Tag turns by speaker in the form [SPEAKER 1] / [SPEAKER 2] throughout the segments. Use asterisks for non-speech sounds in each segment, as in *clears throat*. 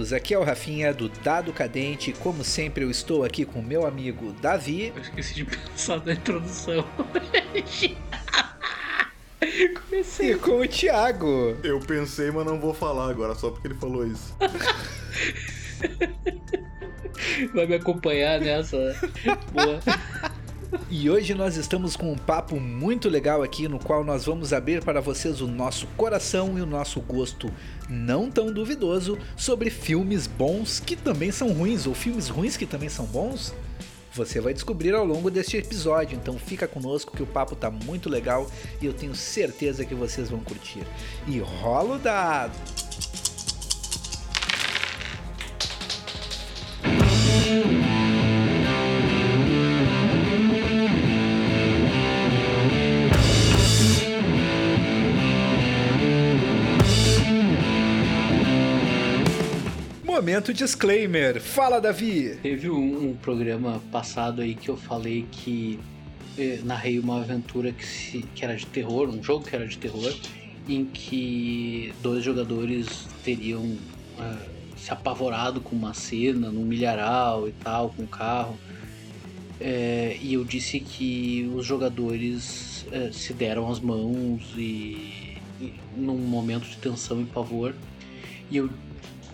[SPEAKER 1] todos, aqui é o Rafinha do Dado Cadente. Como sempre, eu estou aqui com meu amigo Davi.
[SPEAKER 2] Eu esqueci de pensar na introdução. *laughs*
[SPEAKER 1] Comecei. E com o Thiago.
[SPEAKER 3] Eu pensei, mas não vou falar agora, só porque ele falou isso. *laughs*
[SPEAKER 2] Vai me acompanhar nessa. Boa.
[SPEAKER 1] E hoje nós estamos com um papo muito legal aqui no qual nós vamos abrir para vocês o nosso coração e o nosso gosto não tão duvidoso sobre filmes bons que também são ruins ou filmes ruins que também são bons. Você vai descobrir ao longo deste episódio, então fica conosco que o papo tá muito legal e eu tenho certeza que vocês vão curtir. E rola o dado! Momento disclaimer. Fala, Davi.
[SPEAKER 2] Teve um, um, programa passado aí que eu falei que eh, narrei uma aventura que, se, que era de terror, um jogo que era de terror, em que dois jogadores teriam uh, se apavorado com uma cena num milharal e tal, com um carro. É, e eu disse que os jogadores é, se deram as mãos e, e, num momento de tensão e pavor. E eu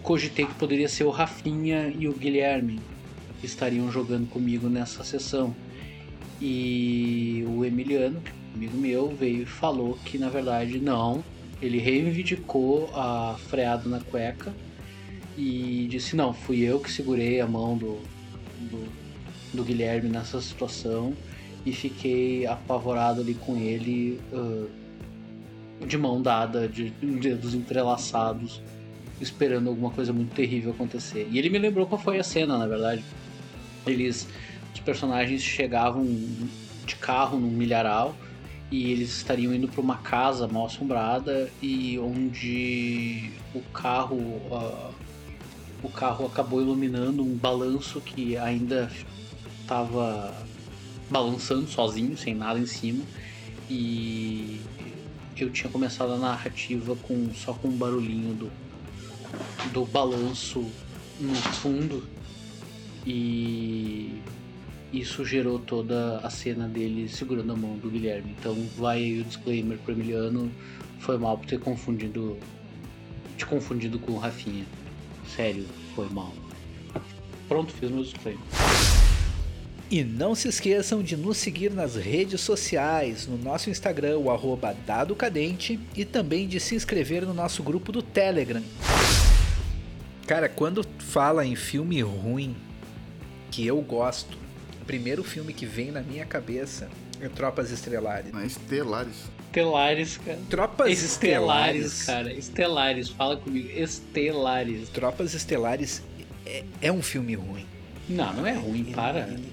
[SPEAKER 2] cogitei que poderia ser o Rafinha e o Guilherme que estariam jogando comigo nessa sessão. E o Emiliano, amigo meu, veio e falou que na verdade não. Ele reivindicou a freada na cueca e disse: Não, fui eu que segurei a mão do, do, do Guilherme nessa situação e fiquei apavorado ali com ele, uh, de mão dada, de, de dedos entrelaçados esperando alguma coisa muito terrível acontecer. E ele me lembrou qual foi a cena, na verdade. Eles, os personagens chegavam de carro num milharal e eles estariam indo para uma casa mal assombrada e onde o carro uh, o carro acabou iluminando um balanço que ainda estava balançando sozinho, sem nada em cima. E eu tinha começado a narrativa com só com um barulhinho do do balanço no fundo e isso gerou toda a cena dele segurando a mão do Guilherme. Então vai aí o disclaimer pro Emiliano, foi mal por ter confundido te confundido com o Rafinha. Sério, foi mal. Pronto, fiz meu disclaimer.
[SPEAKER 1] E não se esqueçam de nos seguir nas redes sociais, no nosso Instagram, o arroba Dado Cadente, e também de se inscrever no nosso grupo do Telegram. Cara, quando fala em filme ruim que eu gosto, o primeiro filme que vem na minha cabeça é Tropas Estelares.
[SPEAKER 3] Não, Estelares.
[SPEAKER 2] Estelares, cara.
[SPEAKER 1] Tropas Estelares,
[SPEAKER 2] Estelares, cara. Estelares, fala comigo. Estelares.
[SPEAKER 1] Tropas Estelares é, é um filme ruim.
[SPEAKER 2] Não, não é ruim,
[SPEAKER 1] ele,
[SPEAKER 2] para.
[SPEAKER 1] Ele,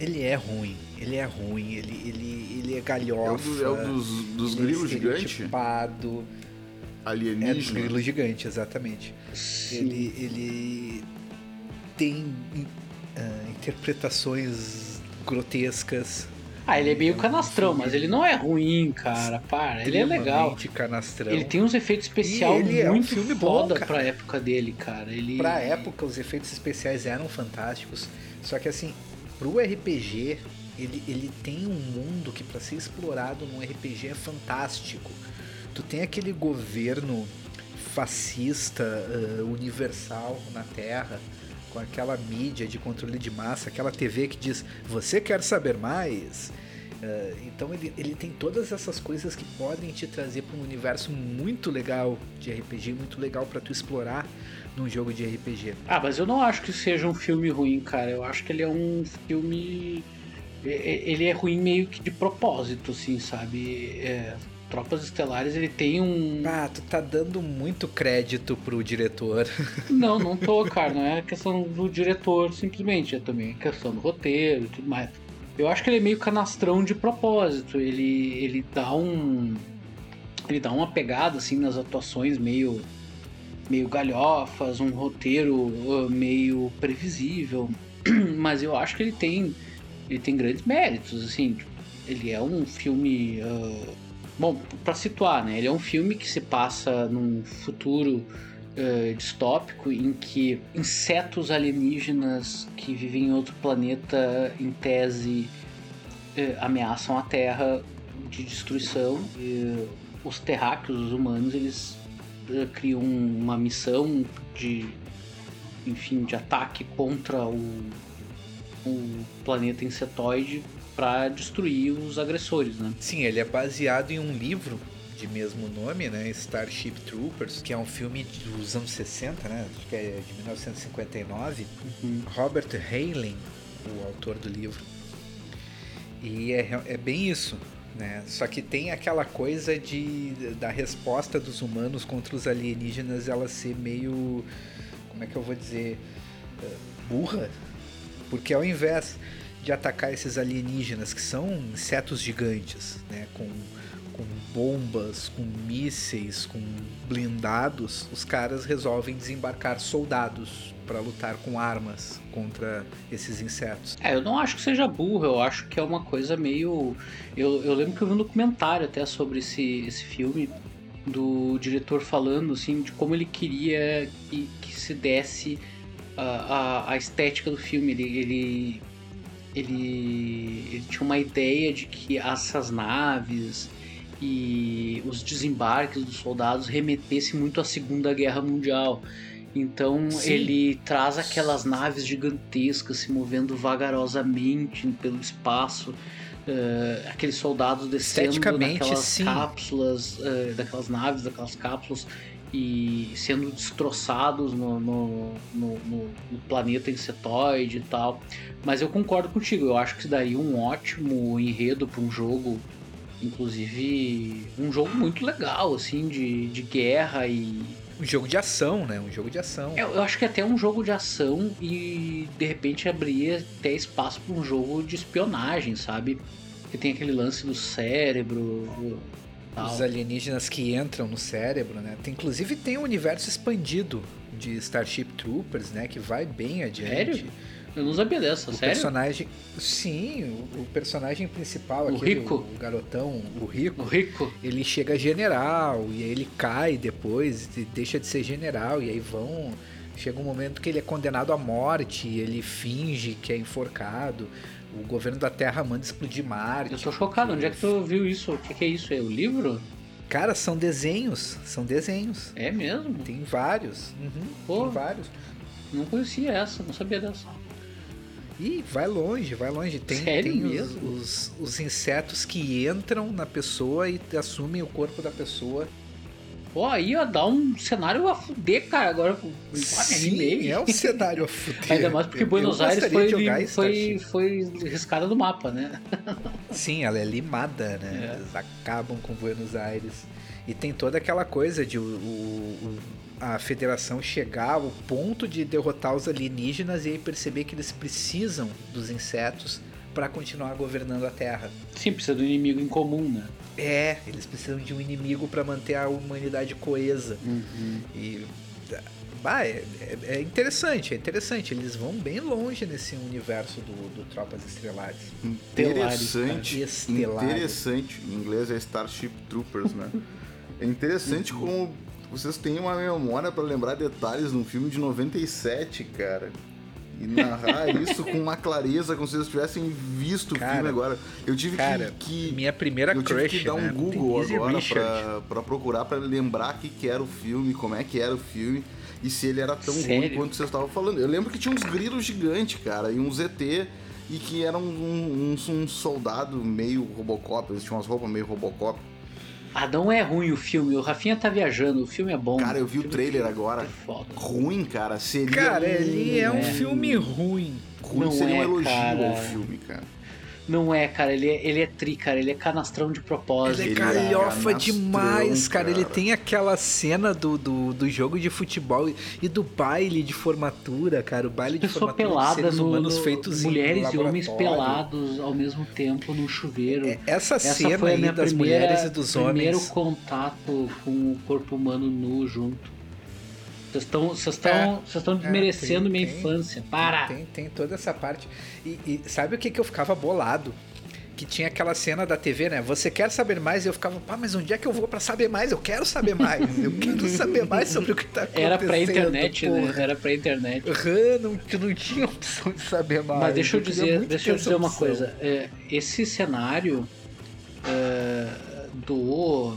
[SPEAKER 1] ele, é ruim. Ele é ruim. Ele, ele, ele é galhofa.
[SPEAKER 3] É o, do, é o dos, dos grilos
[SPEAKER 1] é
[SPEAKER 3] gigantes? Alienígena. É
[SPEAKER 1] dos grilos gigantes, exatamente. Ele, ele tem uh, interpretações grotescas.
[SPEAKER 2] Ah, ele é meio canastrão, mas ele não é ruim, cara. Para, ele é legal.
[SPEAKER 1] canastrão.
[SPEAKER 2] Ele tem uns efeitos especiais muito é um
[SPEAKER 1] filme
[SPEAKER 2] foda
[SPEAKER 1] bom,
[SPEAKER 2] pra época dele, cara. Ele...
[SPEAKER 1] Pra época, os efeitos especiais eram fantásticos. Só que assim, pro RPG, ele, ele tem um mundo que para ser explorado num RPG é fantástico. Tu tem aquele governo fascista uh, universal na Terra, com aquela mídia de controle de massa, aquela TV que diz: Você quer saber mais? Uh, então ele, ele tem todas essas coisas que podem te trazer para um universo muito legal de RPG, muito legal para tu explorar num jogo de RPG.
[SPEAKER 2] Ah, mas eu não acho que seja um filme ruim, cara. Eu acho que ele é um filme. Ele é ruim meio que de propósito, assim, sabe? É Tropas Estelares ele tem um.
[SPEAKER 1] Ah, tu tá dando muito crédito pro diretor. *laughs*
[SPEAKER 2] Não, não tô, cara. Não é questão do diretor simplesmente, é também questão do roteiro e tudo mais. Eu acho que ele é meio canastrão de propósito. Ele, ele dá um. Ele dá uma pegada assim nas atuações meio. meio galhofas, um roteiro uh, meio previsível. *clears throat* Mas eu acho que ele tem. Ele tem grandes méritos, assim. Ele é um filme. Uh, Bom, para situar, né? Ele é um filme que se passa num futuro uh, distópico em que insetos alienígenas que vivem em outro planeta, em tese, uh, ameaçam a Terra de destruição. E os terráqueos, os humanos, eles uh, criam uma missão de, enfim, de ataque contra o, o planeta insetoide para destruir os agressores, né?
[SPEAKER 1] Sim, ele é baseado em um livro de mesmo nome, né? Starship Troopers, que é um filme dos anos 60, né? Acho que é de 1959. Uhum. Robert Heinlein, o autor do livro. E é, é bem isso, né? Só que tem aquela coisa de da resposta dos humanos contra os alienígenas ela ser meio, como é que eu vou dizer, eh, burra, porque ao invés de atacar esses alienígenas que são insetos gigantes, né, com com bombas, com mísseis, com blindados, os caras resolvem desembarcar soldados para lutar com armas contra esses insetos.
[SPEAKER 2] É, eu não acho que seja burro, eu acho que é uma coisa meio. Eu, eu lembro que eu vi um documentário até sobre esse, esse filme do diretor falando assim de como ele queria que, que se desse a, a, a estética do filme. Ele, ele, ele, ele tinha uma ideia de que essas naves e os desembarques dos soldados remetessem muito à Segunda Guerra Mundial. Então Sim. ele traz aquelas naves gigantescas se movendo vagarosamente pelo espaço, uh, aqueles soldados descendo naquelas sim. cápsulas, uh, daquelas naves, daquelas cápsulas e sendo destroçados no, no, no, no, planeta insetoide e tal. Mas eu concordo contigo, eu acho que daria um ótimo enredo para um jogo Inclusive, um jogo muito legal, assim, de, de guerra e.
[SPEAKER 1] Um jogo de ação, né? Um jogo de ação.
[SPEAKER 2] Eu, eu acho que até um jogo de ação e de repente abrir até espaço para um jogo de espionagem, sabe? Que tem aquele lance do cérebro.
[SPEAKER 1] Tal. Os alienígenas que entram no cérebro, né? Tem, inclusive tem um universo expandido de Starship Troopers, né? Que vai bem adiante.
[SPEAKER 2] Sério? Eu não sabia dessa,
[SPEAKER 1] o
[SPEAKER 2] sério?
[SPEAKER 1] personagem. Sim, o, o personagem principal,
[SPEAKER 2] o
[SPEAKER 1] aquele,
[SPEAKER 2] rico.
[SPEAKER 1] O, o, garotão, o rico.
[SPEAKER 2] O rico.
[SPEAKER 1] Ele chega general e aí ele cai depois, deixa de ser general, e aí vão. Chega um momento que ele é condenado à morte, ele finge que é enforcado. O governo da Terra manda explodir Marte.
[SPEAKER 2] Eu tô chocado, onde é que tu viu isso? O que, que é isso? É o livro?
[SPEAKER 1] Cara, são desenhos. São desenhos.
[SPEAKER 2] É mesmo?
[SPEAKER 1] Tem vários. Uhum, Pô, tem vários.
[SPEAKER 2] Não conhecia essa, não sabia dessa.
[SPEAKER 1] E vai longe, vai longe. Tem,
[SPEAKER 2] Sério
[SPEAKER 1] tem
[SPEAKER 2] mesmo?
[SPEAKER 1] Os, os, os, insetos que entram na pessoa e assumem o corpo da pessoa.
[SPEAKER 2] Pô, aí ó, dá um cenário a fuder, cara. Agora
[SPEAKER 1] Sim, é um cenário a fuder.
[SPEAKER 2] Ainda mais porque Buenos Aires foi, foi, foi riscada do mapa, né?
[SPEAKER 1] Sim, ela é limada, né? É. Eles acabam com Buenos Aires. E tem toda aquela coisa de o, o, a federação chegar ao ponto de derrotar os alienígenas e aí perceber que eles precisam dos insetos para continuar governando a Terra.
[SPEAKER 2] Sim, precisa do inimigo em comum, né?
[SPEAKER 1] É, eles precisam de um inimigo para manter a humanidade coesa.
[SPEAKER 2] Uhum.
[SPEAKER 1] E bah, é, é, é, interessante, é interessante. Eles vão bem longe nesse universo do, do Tropas Estrelares.
[SPEAKER 3] Interessante. Estelares. Interessante. Em inglês é Starship Troopers, né? *laughs* É interessante uhum. como vocês têm uma memória para lembrar detalhes num filme de 97, cara. E narrar *laughs* isso com uma clareza, como se vocês tivessem visto cara, o filme agora. Eu tive
[SPEAKER 1] cara,
[SPEAKER 3] que, que.
[SPEAKER 1] Minha primeira
[SPEAKER 3] eu
[SPEAKER 1] crush.
[SPEAKER 3] tive que dar um
[SPEAKER 1] né?
[SPEAKER 3] Google agora pra, pra, procurar, pra lembrar o que, que era o filme, como é que era o filme e se ele era tão Sério? ruim quanto vocês estavam falando. Eu lembro que tinha uns grilos gigantes, cara, e um ZT e que era um, um, um, um soldado meio Robocop, eles tinham umas roupas meio Robocop.
[SPEAKER 2] Ah, não é ruim o filme. O Rafinha tá viajando. O filme é bom.
[SPEAKER 3] Cara, eu vi o, o trailer agora. É ruim, cara. Seria.
[SPEAKER 1] Cara, ele é um é. filme ruim.
[SPEAKER 3] Ruim não seria é, um elogio cara. ao filme, cara.
[SPEAKER 2] Não é, cara, ele é, ele é tri, cara, ele é canastrão de propósito.
[SPEAKER 1] Ele é calhofa é demais, cara. cara. Ele tem aquela cena do, do, do, jogo de futebol e do baile de formatura, cara. O baile de formatura
[SPEAKER 2] pelada
[SPEAKER 1] de seres
[SPEAKER 2] no,
[SPEAKER 1] humanos
[SPEAKER 2] no,
[SPEAKER 1] feitos
[SPEAKER 2] Mulheres e homens pelados ao mesmo tempo no chuveiro. É,
[SPEAKER 1] essa, essa cena foi a minha das primeira, mulheres e dos homens.
[SPEAKER 2] primeiro contato com o corpo humano nu junto. Vocês estão vocês estão é, vocês estão desmerecendo é, tem, minha infância. Para!
[SPEAKER 1] Tem, tem toda essa parte. E, e sabe o que, que eu ficava bolado? que tinha aquela cena da TV, né? Você quer saber mais? E eu ficava, pá, mas onde é que eu vou para saber mais? Eu quero saber mais. Eu quero saber mais sobre o que tá *laughs* acontecendo.
[SPEAKER 2] Era pra internet, né? porra. né? Era pra internet.
[SPEAKER 1] Uhum, não, não tinha opção de saber mais.
[SPEAKER 2] Mas deixa eu, eu dizer, deixa eu dizer uma coisa. É, esse cenário é, do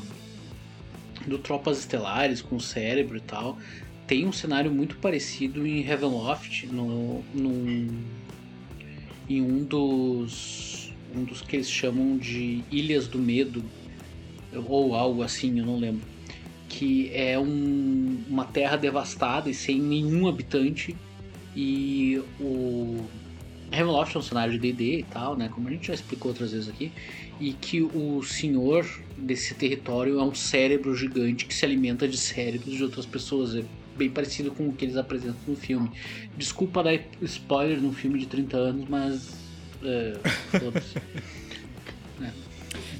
[SPEAKER 2] do Tropas Estelares com o cérebro e tal tem um cenário muito parecido em Heavenloft, no, em um dos, um dos que eles chamam de Ilhas do Medo, ou algo assim, eu não lembro. Que é um, uma terra devastada e sem nenhum habitante, e o Heavenloft é um cenário de D&D e tal, né, como a gente já explicou outras vezes aqui, e que o senhor desse território é um cérebro gigante que se alimenta de cérebros de outras pessoas. É bem parecido com o que eles apresentam no filme. Desculpa dar spoiler num filme de 30 anos, mas. É, *laughs*
[SPEAKER 1] é.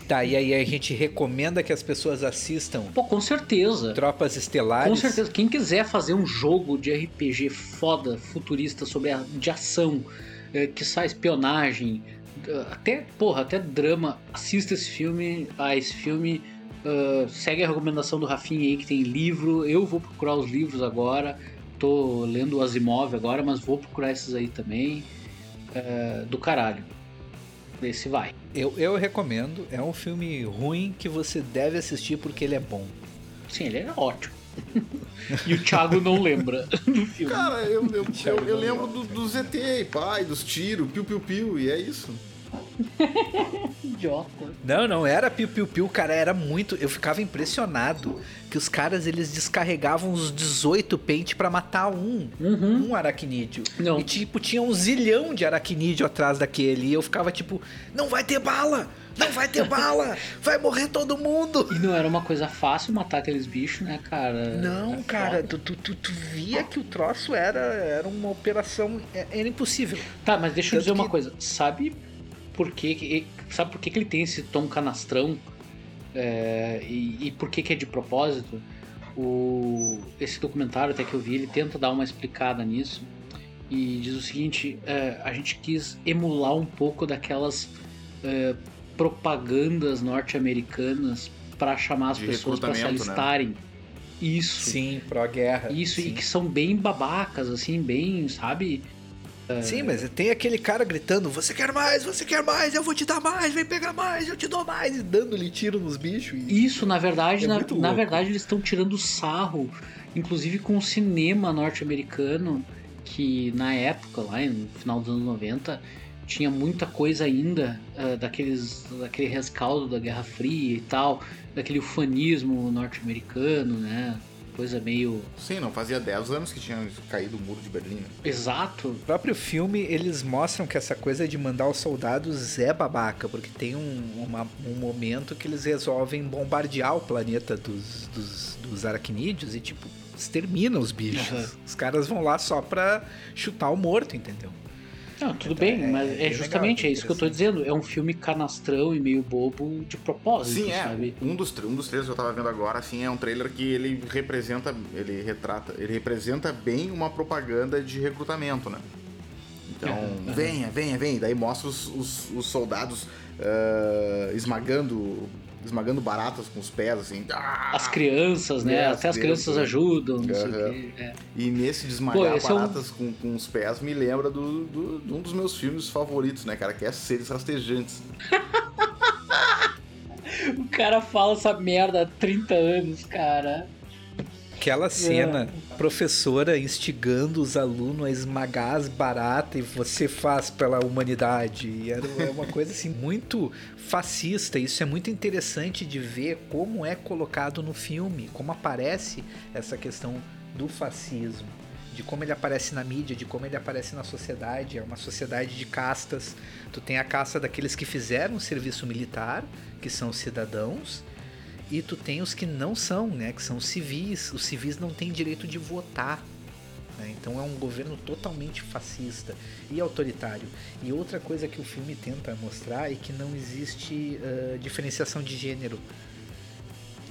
[SPEAKER 1] Tá, e aí a gente recomenda que as pessoas assistam.
[SPEAKER 2] Pô, com certeza.
[SPEAKER 1] Tropas Estelares.
[SPEAKER 2] Com certeza. Quem quiser fazer um jogo de RPG foda, futurista, sobre a, de ação, é, que sai espionagem, até, porra, até drama, assista esse filme. Ah, esse filme Uh, segue a recomendação do Rafinha aí que tem livro. Eu vou procurar os livros agora. Tô lendo o Asimov agora, mas vou procurar esses aí também. Uh, do caralho. Esse vai.
[SPEAKER 1] Eu, eu recomendo. É um filme ruim que você deve assistir porque ele é bom.
[SPEAKER 2] Sim, ele é ótimo. *laughs* e o Thiago não lembra *laughs* do filme.
[SPEAKER 3] Cara, eu, eu, *laughs* eu, eu lembro do, do ZT, pai, dos tiros, piu-piu-piu, e é isso. *laughs*
[SPEAKER 2] Idiota.
[SPEAKER 1] Não, não era piu-piu-piu, cara, era muito. Eu ficava impressionado que os caras eles descarregavam os 18 pente para matar um, uhum. um aracnídeo. Não. E tipo, tinha um zilhão de aracnídeo atrás daquele. E eu ficava tipo, não vai ter bala! Não vai ter bala! *laughs* Vai morrer todo mundo!
[SPEAKER 2] E não era uma coisa fácil matar aqueles bichos, né, cara?
[SPEAKER 1] Não, cara, tu, tu, tu, tu, via que o troço era, era uma operação. É, era impossível.
[SPEAKER 2] Tá, mas deixa Tanto eu dizer que... uma coisa. Sabe por que. Sabe por que, que ele tem esse tom canastrão? É, e, e, por que, que é de propósito? O, esse documentário até que eu vi, ele tenta dar uma explicada nisso e diz o seguinte: é, a gente quis emular um pouco daquelas é, propagandas norte-americanas para chamar as de pessoas para se né? alistarem. Né? Isso.
[SPEAKER 1] Sim, pró-guerra.
[SPEAKER 2] Isso,
[SPEAKER 1] Sim.
[SPEAKER 2] e que são bem babacas, assim, bem, sabe?
[SPEAKER 1] É. Sim, mas tem aquele cara gritando: Você quer mais? Você quer mais? Eu vou te dar mais, vem pegar mais, eu te dou mais, e dando-lhe tiro nos bichos.
[SPEAKER 2] E... Isso, na verdade, é na, na, verdade, eles estão tirando sarro, inclusive com o cinema norte-americano, que na época, lá no final dos anos 90, tinha muita coisa ainda uh, daqueles, daquele rescaldo da Guerra Fria e tal, daquele ufanismo norte-americano, né? Coisa meio.
[SPEAKER 3] Sim, não fazia 10 anos que tinha caído o muro de Berlim. Né?
[SPEAKER 2] Exato.
[SPEAKER 1] No próprio filme, eles mostram que essa coisa de mandar os soldados é babaca, porque tem um, uma, um momento que eles resolvem bombardear o planeta dos, dos, dos aracnídeos e, tipo, exterminam os bichos. Uhum. Os caras vão lá só pra chutar o morto, entendeu?
[SPEAKER 2] Não, tudo então, bem, é, mas é, justamente legal, é isso que eu tô dizendo. É um filme canastrão e meio bobo de propósito,
[SPEAKER 3] Sim,
[SPEAKER 2] é. Sabe?
[SPEAKER 3] Um dos, um dos trailers que eu tava vendo agora, assim, é um trailer que ele representa, ele retrata, ele representa bem uma propaganda de recrutamento, né? Então, uhum. venha, venha, venha. Daí mostra os, os, os soldados uh, esmagando esmagando baratas com os pés, assim.
[SPEAKER 2] As crianças, né? É, Até as crianças, crianças ajudam, não sei o quê. É.
[SPEAKER 3] E nesse de esmagar Pô, baratas é um... com, com os pés me lembra do, do, de um dos meus filmes favoritos, né, cara? Que é Seres Rastejantes. *laughs*
[SPEAKER 2] o cara fala essa merda há 30 anos, cara.
[SPEAKER 1] Aquela cena, é. professora instigando os alunos a esmagar as baratas e você faz pela humanidade. E era uma coisa assim muito fascista. Isso é muito interessante de ver como é colocado no filme, como aparece essa questão do fascismo, de como ele aparece na mídia, de como ele aparece na sociedade. É uma sociedade de castas. Tu tem a casta daqueles que fizeram o serviço militar, que são cidadãos, e tu tem os que não são, né, que são civis. Os civis não têm direito de votar. Né? Então é um governo totalmente fascista e autoritário. E outra coisa que o filme tenta mostrar é que não existe uh, diferenciação de gênero.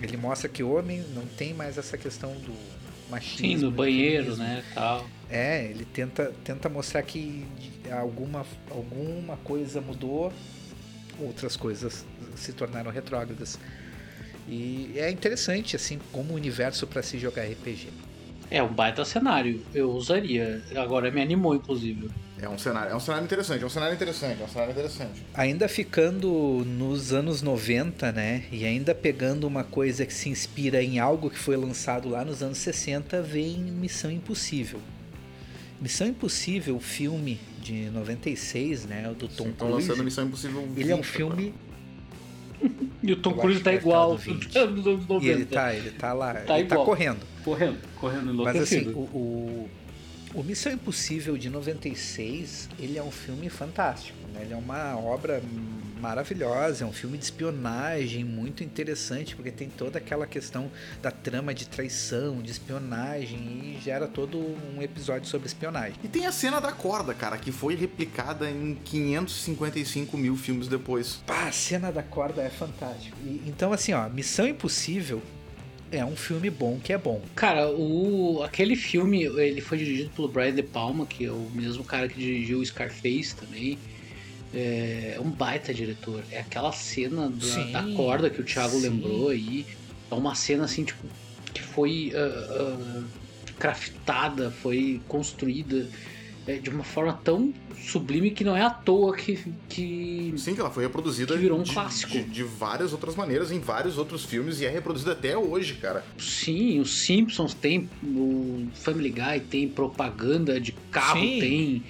[SPEAKER 1] Ele mostra que o homem não tem mais essa questão do machismo.
[SPEAKER 2] Sim, no banheiro, né, tal.
[SPEAKER 1] É, ele tenta, tenta mostrar que alguma, alguma coisa mudou outras coisas se tornaram retrógradas. E é interessante, assim, como universo para se jogar RPG.
[SPEAKER 2] É um baita cenário, eu usaria. Agora me animou, inclusive.
[SPEAKER 3] É um cenário, é um cenário interessante, é um cenário interessante, é um cenário interessante.
[SPEAKER 1] Ainda ficando nos anos 90, né? E ainda pegando uma coisa que se inspira em algo que foi lançado lá nos anos 60, vem Missão Impossível. Missão Impossível, o filme de 96, né? O do Tom Sim, Cruise.
[SPEAKER 3] lançando Missão Impossível 20,
[SPEAKER 1] Ele é um filme.
[SPEAKER 2] E o Tom Cruise tá igual. *laughs*
[SPEAKER 1] E ele tá, ele tá lá, tá ele tá igual. tá correndo.
[SPEAKER 2] Correndo, correndo enlouquecido.
[SPEAKER 1] Mas assim, o, o, o Missão Impossível de 96, ele é um filme fantástico, né? Ele é uma obra maravilhosa, é um filme de espionagem muito interessante, porque tem toda aquela questão da trama de traição, de espionagem e gera todo um episódio sobre espionagem.
[SPEAKER 3] E tem a cena da corda, cara, que foi replicada em 555 mil filmes depois.
[SPEAKER 1] Pá, a cena da corda é fantástica. Então, assim, ó, Missão Impossível é um filme bom que é bom.
[SPEAKER 2] Cara, o aquele filme, ele foi dirigido pelo Brian De Palma, que é o mesmo cara que dirigiu o Scarface também. É um baita diretor. É aquela cena da, da corda que o Thiago sim. lembrou aí. É uma cena assim, tipo, que foi uh, uh, craftada, foi construída é, de uma forma tão sublime que não é à toa que. que
[SPEAKER 3] Sim, que ela foi reproduzida
[SPEAKER 2] que virou um
[SPEAKER 3] de,
[SPEAKER 2] clássico.
[SPEAKER 3] De, de, várias outras maneiras, em vários outros filmes, e é reproduzida até hoje, cara.
[SPEAKER 2] Sim, os Simpsons tem, o Family Guy tem propaganda de carro, Sim. tem.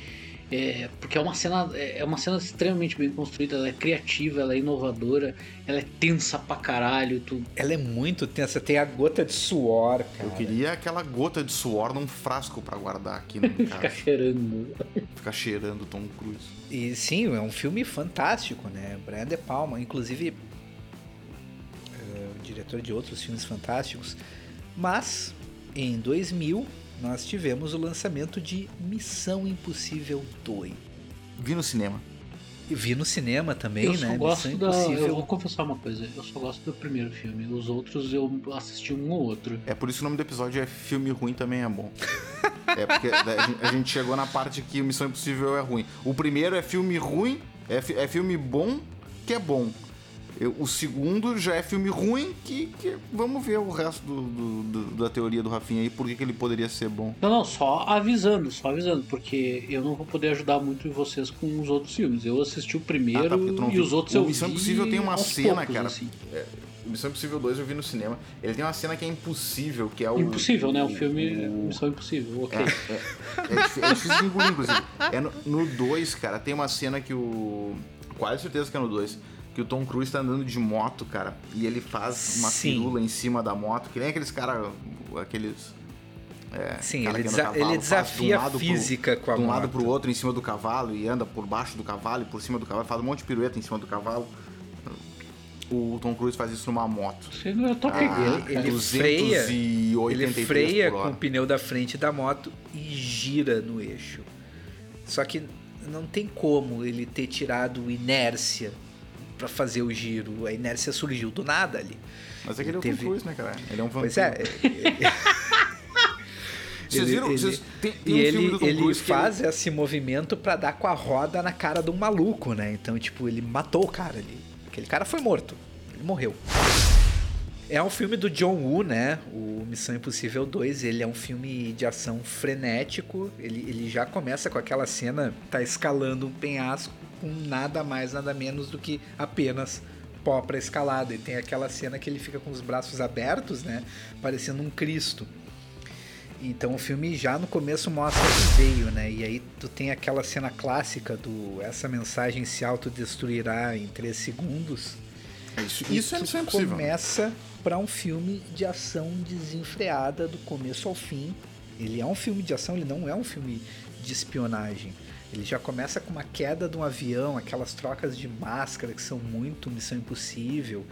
[SPEAKER 2] É, porque é uma cena é uma cena extremamente bem construída, ela é criativa, ela é inovadora, ela é tensa pra caralho. Tu...
[SPEAKER 1] Ela é muito tensa, tem a gota de suor, cara.
[SPEAKER 3] Eu queria aquela gota de suor num frasco para guardar aqui *laughs* no
[SPEAKER 2] Ficar cheirando.
[SPEAKER 3] Ficar cheirando Tom Cruise.
[SPEAKER 1] E sim, é um filme fantástico, né? Brian De Palma, inclusive uh, diretor de outros filmes fantásticos, mas em 2000 nós tivemos o lançamento de Missão Impossível 2.
[SPEAKER 3] Vi no cinema.
[SPEAKER 1] Vi no cinema também,
[SPEAKER 2] eu
[SPEAKER 1] né?
[SPEAKER 2] Só gosto Missão da... Impossível. Eu vou confessar uma coisa, eu só gosto do primeiro filme. Os outros eu assisti um ou outro.
[SPEAKER 3] É por isso que o nome do episódio é Filme Ruim Também é Bom. é porque a gente chegou na parte que Missão Impossível é ruim. O primeiro é filme ruim, é, é filme bom que é bom. Eu, o segundo já é filme ruim, que, que vamos ver o resto do, do, do, da teoria do Rafinha aí, por que, que ele poderia ser bom.
[SPEAKER 2] Não, não, só avisando, só avisando, porque eu não vou poder ajudar muito vocês com os outros filmes. Eu assisti o primeiro ah, tá, e os outros o eu
[SPEAKER 3] Missão Impossível tem uma cena,
[SPEAKER 2] poucos,
[SPEAKER 3] cara.
[SPEAKER 2] Assim.
[SPEAKER 3] É, Missão Impossível 2 eu vi no cinema. Ele tem uma cena que é impossível, que é o.
[SPEAKER 2] Impossível, né? O filme o... Missão Impossível, ok. É,
[SPEAKER 3] é, é, é difícil engolir, inclusive. É no 2, cara, tem uma cena que o. Quase certeza que é no 2 que o Tom Cruise tá andando de moto, cara, e ele faz uma Sim. firula em cima da moto, que nem aqueles caras, aqueles...
[SPEAKER 1] É, Sim, ele, desa cavalo, ele, desafia um a física
[SPEAKER 3] pro,
[SPEAKER 1] com a
[SPEAKER 3] De um
[SPEAKER 1] moto.
[SPEAKER 3] lado pro outro em cima do cavalo e anda por baixo do cavalo e por cima do cavalo, faz um monte de pirueta em cima do cavalo. O Tom Cruise faz isso numa moto.
[SPEAKER 2] Eu tô
[SPEAKER 1] ah, ele, ele freia, ele freia com o pneu da frente da moto e gira no eixo. Só que não tem como ele ter tirado inércia para fazer o giro. A inércia surgiu do nada ali.
[SPEAKER 3] Mas é que ele, ele é o Cruise, né, cara? Ele é um vampiro.
[SPEAKER 1] Pois é. *laughs*
[SPEAKER 3] Vocês viram?
[SPEAKER 1] Ele,
[SPEAKER 3] vocês, tem, tem
[SPEAKER 1] e um ele, ele faz ele... esse movimento para dar com a roda na cara de um maluco, né? Então, tipo, ele matou o cara ali. Aquele cara foi morto. Ele morreu. É um filme do John Woo, né? O Missão Impossível 2. Ele é um filme de ação frenético. Ele, ele já começa com aquela cena, tá escalando um penhasco com nada mais, nada menos do que apenas pó para escalada. E tem aquela cena que ele fica com os braços abertos, né? Parecendo um Cristo. Então o filme já no começo mostra que veio, né? E aí tu tem aquela cena clássica do essa mensagem se autodestruirá em 3 segundos.
[SPEAKER 3] Isso, isso é impossível.
[SPEAKER 1] Começa para um filme de ação desenfreada do começo ao fim. Ele é um filme de ação, ele não é um filme de espionagem. Ele já começa com uma queda de um avião, aquelas trocas de máscara que são muito Missão Impossível.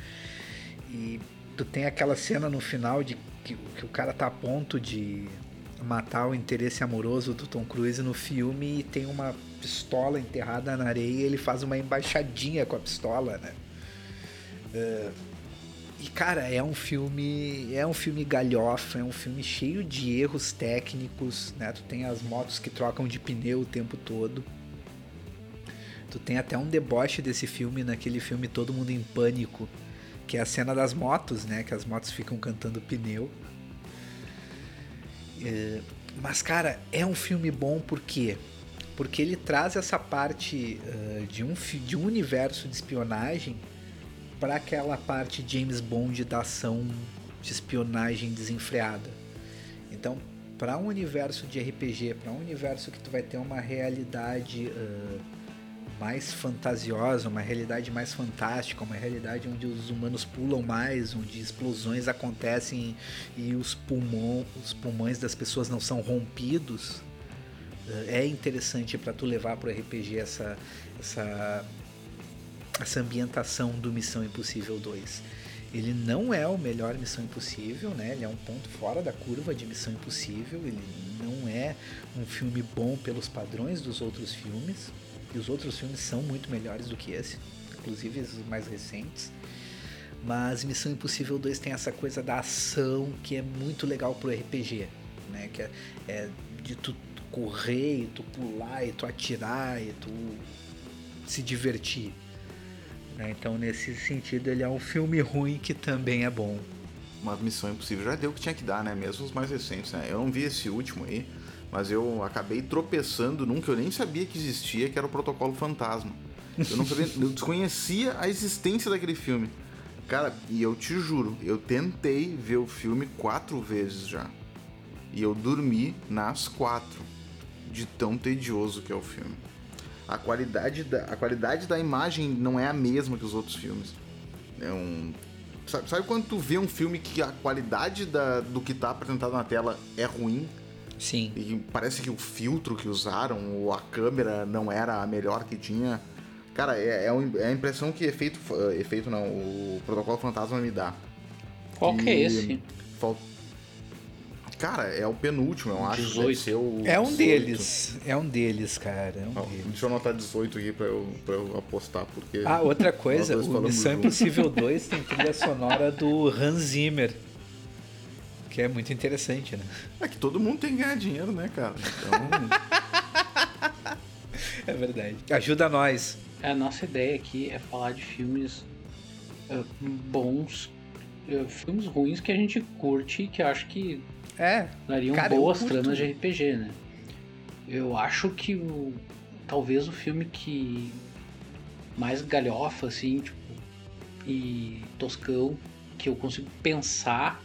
[SPEAKER 1] E tu tem aquela cena no final de que, que o cara tá a ponto de matar o interesse amoroso do Tom Cruise no filme e tem uma pistola enterrada na areia e ele faz uma embaixadinha com a pistola, né? Uh, e cara, é um filme, é um filme galhofa, é um filme cheio de erros técnicos, né? Tu tem as motos que trocam de pneu o tempo todo. Tu tem até um deboche desse filme naquele filme Todo Mundo em Pânico, que é a cena das motos, né? Que as motos ficam cantando pneu. É, mas, cara, é um filme bom por quê? Porque ele traz essa parte uh, de, um, de um universo de espionagem para aquela parte James Bond da ação de espionagem desenfreada. Então, para um universo de RPG, para um universo que tu vai ter uma realidade uh, mais fantasiosa, uma realidade mais fantástica, uma realidade onde os humanos pulam mais, onde explosões acontecem e os, os pulmões das pessoas não são rompidos, uh, é interessante para tu levar para o RPG essa, essa, essa ambientação do Missão Impossível 2. Ele não é o melhor Missão Impossível, né? Ele é um ponto fora da curva de Missão Impossível. Ele não é um filme bom pelos padrões dos outros filmes. E os outros filmes são muito melhores do que esse, inclusive os mais recentes. Mas Missão Impossível 2 tem essa coisa da ação que é muito legal pro RPG, né? Que é, é de tu correr, e tu pular, e tu atirar, e tu se divertir. Né? Então, nesse sentido, ele é um filme ruim que também é bom.
[SPEAKER 3] Uma Missão Impossível já deu o que tinha que dar, né? Mesmo os mais recentes, né? Eu não vi esse último aí, mas eu acabei tropeçando num que eu nem sabia que existia, que era o Protocolo Fantasma. Eu não sabia, *laughs* eu desconhecia a existência daquele filme. Cara, e eu te juro, eu tentei ver o filme quatro vezes já. E eu dormi nas quatro. De tão tedioso que é o filme a qualidade da, a qualidade da imagem não é a mesma que os outros filmes. É um, sabe, sabe quando tu vê um filme que a qualidade da, do que está apresentado na tela é ruim?
[SPEAKER 1] Sim.
[SPEAKER 3] E parece que o filtro que usaram ou a câmera não era a melhor que tinha. Cara, é, é, é a impressão que efeito, efeito não, o Protocolo Fantasma me dá.
[SPEAKER 2] Qual que é esse?
[SPEAKER 3] Falta Cara, é o penúltimo, eu acho.
[SPEAKER 2] 18.
[SPEAKER 3] O
[SPEAKER 1] é um 18. deles. É um deles, cara. É um deles.
[SPEAKER 3] Deixa eu anotar 18 aqui pra eu, pra eu apostar, porque.
[SPEAKER 1] Ah, outra coisa, o Missão Impossível *laughs* 2 tem trilha sonora do Hans Zimmer. Que é muito interessante, né?
[SPEAKER 3] É que todo mundo tem que ganhar dinheiro, né, cara? Então. *laughs*
[SPEAKER 1] é verdade. Ajuda nós.
[SPEAKER 2] A nossa ideia aqui é falar de filmes uh, bons, uh, filmes ruins que a gente curte e que acho que
[SPEAKER 1] é.
[SPEAKER 2] Dariam cara, boas tramas de RPG, né? Eu acho que o, talvez o filme que mais galhofa, assim, tipo, e toscão, que eu consigo pensar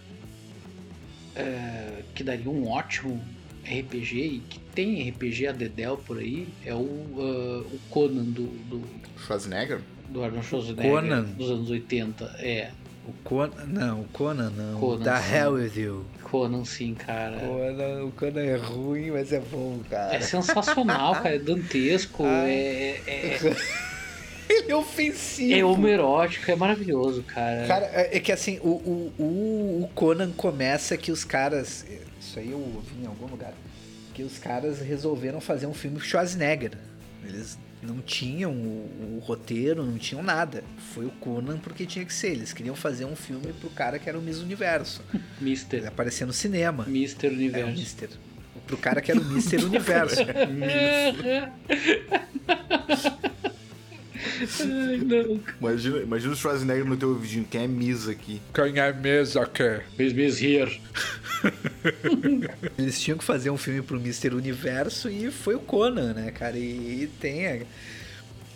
[SPEAKER 2] é, que daria um ótimo RPG e que tem RPG a Dedel por aí é o, uh, o Conan do, do
[SPEAKER 3] Schwarzenegger?
[SPEAKER 2] Do Arnold Schwarzenegger
[SPEAKER 1] Conan.
[SPEAKER 2] dos anos 80. É.
[SPEAKER 1] O Conan. Não, o Conan não. Conan, da Hell with You.
[SPEAKER 2] Conan, sim, cara.
[SPEAKER 1] Conan, o Conan é ruim, mas é bom, cara.
[SPEAKER 2] É sensacional, cara. É dantesco. *laughs* é... é... *laughs*
[SPEAKER 1] Ele é ofensivo.
[SPEAKER 2] É homerótico, é maravilhoso, cara.
[SPEAKER 1] Cara, é, é que assim, o, o, o, o Conan começa que os caras. Isso aí eu ouvi em algum lugar. Que os caras resolveram fazer um filme Schwarzenegger. Eles não tinham o, o, roteiro, não tinham nada. Foi o Conan porque tinha que ser. Eles queriam fazer um filme pro cara que era o Miss Universo. *laughs*
[SPEAKER 2] Mister. Ele
[SPEAKER 1] aparecia no cinema.
[SPEAKER 2] Mister Universo. É,
[SPEAKER 1] o Mister. Pro cara que era o Mister Universo. *laughs*
[SPEAKER 3] Ai, não. Imagina, imagina o Schwarzenegger no teu vidinho. Quem é Miss aqui?
[SPEAKER 1] Quem é Miss aqui?
[SPEAKER 2] Miss Miss here. *laughs*
[SPEAKER 1] Eles tinham que fazer um filme pro Mister Universo e foi o Conan, né, cara? E, e tem, a,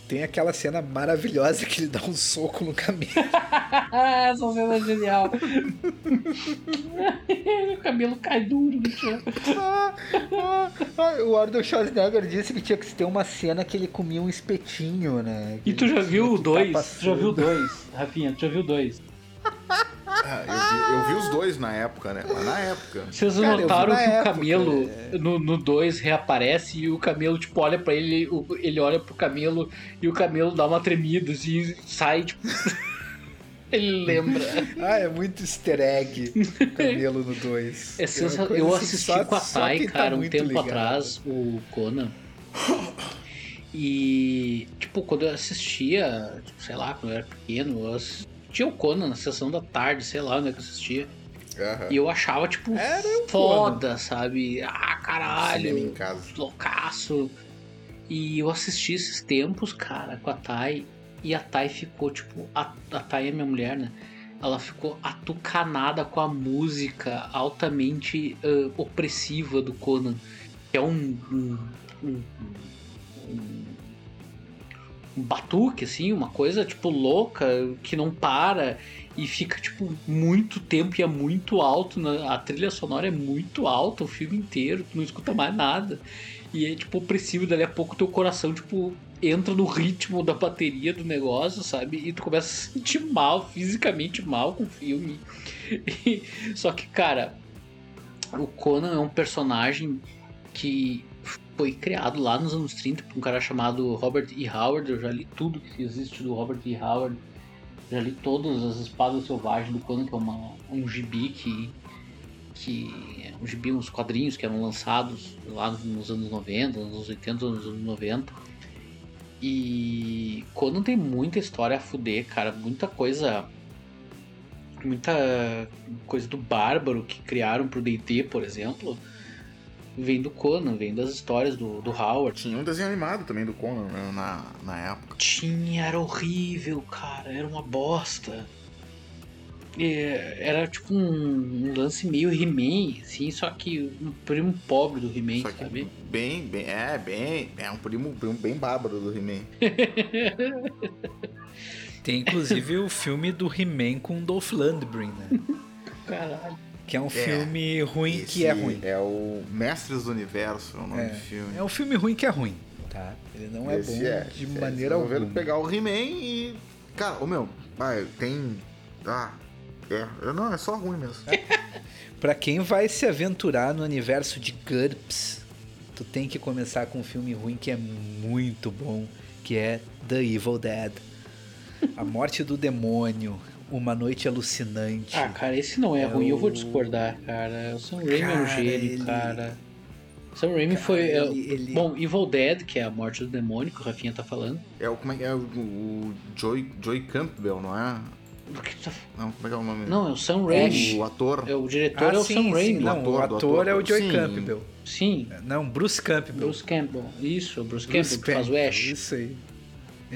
[SPEAKER 1] tem aquela cena maravilhosa que ele dá um soco no camelo. *laughs*
[SPEAKER 2] Essa cena é genial. *laughs* o cabelo cai duro no chão. Ah,
[SPEAKER 1] ah, ah, o Arnold Schwarzenegger disse que tinha que ter uma cena que ele comia um espetinho, né?
[SPEAKER 2] E tu já viu o dois? Tá tu já viu dois, Rafinha? Tu já viu dois? *laughs*
[SPEAKER 3] Ah, eu, vi, eu, vi, os dois na época, né? Mas na época.
[SPEAKER 2] Vocês Cara, notaram que época, o camelo é... no 2 reaparece e o camelo, tipo, olha pra ele, ele olha pro camelo e o camelo dá uma tremida assim, sai, tipo. *laughs* ele lembra.
[SPEAKER 1] Ah, é muito easter egg o camelo no 2. *laughs*
[SPEAKER 2] É sensacional. Eu assim, assisti só, com a Thay, tá cara, um tempo ligado. atrás, o Conan. E, tipo, quando eu assistia, tipo, sei lá, quando eu era pequeno, eu assistia tinha o Conan na sessão da tarde, sei lá onde é que eu assistia. Uhum. E eu achava, tipo, foda, Conan. sabe? Ah, caralho.
[SPEAKER 3] em casa.
[SPEAKER 2] Loucaço. E eu assisti esses tempos, cara, com a Thay. E a Thay ficou, tipo. A, a Thay é minha mulher, né? Ela ficou atucanada com a música altamente uh, opressiva do Conan. Que é um, um, um um batuque, assim, uma coisa, tipo, louca, que não para e fica, tipo, muito tempo e é muito alto. Né? A trilha sonora é muito alta o filme inteiro, tu não escuta mais nada. E é, tipo, opressivo, dali a pouco teu coração, tipo, entra no ritmo da bateria do negócio, sabe? E tu começa a se sentir mal, fisicamente mal com o filme. *laughs* E, só que, cara, o Conan é um personagem que foi criado lá nos anos 30 por um cara chamado Robert E. Howard. Eu já li tudo que existe do Robert E. Howard. Já li todas as espadas selvagens do Conan, que é uma, um gibi que. que um gibi, uns quadrinhos que eram lançados lá nos anos 90, nos anos 80, nos anos 90. E Conan tem muita história a fuder, cara. Muita coisa. Muita coisa do Bárbaro que criaram pro DT, por exemplo vem do Conan, vem das histórias do, do Howard.
[SPEAKER 3] Tinha um desenho animado também do Conan né, na, na época.
[SPEAKER 2] Tinha, era horrível, cara, era uma bosta. era tipo um, um, lance meio He-Man, assim, só que um primo pobre do He-Man, sabe?
[SPEAKER 3] Bem, bem, é, bem, é um primo, primo bem bárbaro do He-Man.
[SPEAKER 1] Tem inclusive o filme do He-Man com Dolph Lundgren, né? *laughs*
[SPEAKER 2] Caralho.
[SPEAKER 1] Que é um é, filme ruim que é ruim.
[SPEAKER 3] É o Mestres do Universo, é o nome
[SPEAKER 1] é,
[SPEAKER 3] do filme.
[SPEAKER 1] É um filme ruim que é ruim, tá? Ele não é esse bom é, de maneira alguma.
[SPEAKER 3] pegar o He-Man e. Cara, o meu, vai, tem. Ah, é. Não, é só ruim mesmo. *laughs*
[SPEAKER 1] pra quem vai se aventurar no universo de GURPS, tu tem que começar com um filme ruim que é muito bom, que é The Evil Dead. A Morte do Demônio. Uma Noite Alucinante.
[SPEAKER 2] Ah, cara, esse não é, é ruim, o... eu vou discordar, cara. O Sam Raimi cara, é um gênio, ele... cara. Sam Raimi cara, foi. É, ele... Bom, Evil Dead, que é a morte do demônio, que o Rafinha tá falando.
[SPEAKER 3] É o. Como é que é? O, o Joy, Joy Campbell, não é? Tá... Não, como é que é o nome?
[SPEAKER 2] Não, é o Sam Raimi.
[SPEAKER 3] O ator.
[SPEAKER 2] É, o diretor ah, é o sim, Sam Raimi.
[SPEAKER 1] Não, o ator, o ator, é o Joy
[SPEAKER 2] sim.
[SPEAKER 1] Campbell.
[SPEAKER 2] Sim.
[SPEAKER 1] Não, Bruce Campbell.
[SPEAKER 2] Bruce Campbell. Isso, o Bruce, Bruce Campbell, que faz o Ash.
[SPEAKER 1] Isso aí.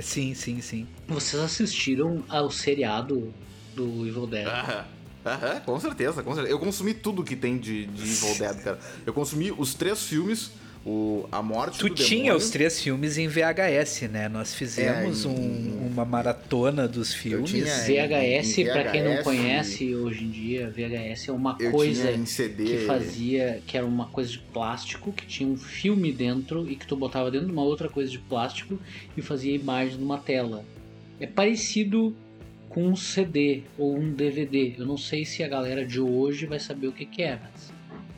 [SPEAKER 1] Sim, sim, sim.
[SPEAKER 2] Vocês assistiram ao seriado do Evil Dead.
[SPEAKER 3] Aham. Aham, com certeza, com certeza. Eu consumi tudo que tem de, de Evil Dead, cara. Eu consumi os três filmes, o A Morte
[SPEAKER 1] tu
[SPEAKER 3] do
[SPEAKER 1] tinha
[SPEAKER 3] Demônio.
[SPEAKER 1] os três filmes em VHS, né? Nós fizemos é, em, um, uma maratona dos filmes.
[SPEAKER 2] VHS, VHS para quem não conhece hoje em dia, VHS é uma coisa que fazia, que era uma coisa de plástico, que tinha um filme dentro e que tu botava dentro de uma outra coisa de plástico e fazia imagem numa tela. É parecido com um CD ou um DVD. Eu não sei se a galera de hoje vai saber o que, que é, mas.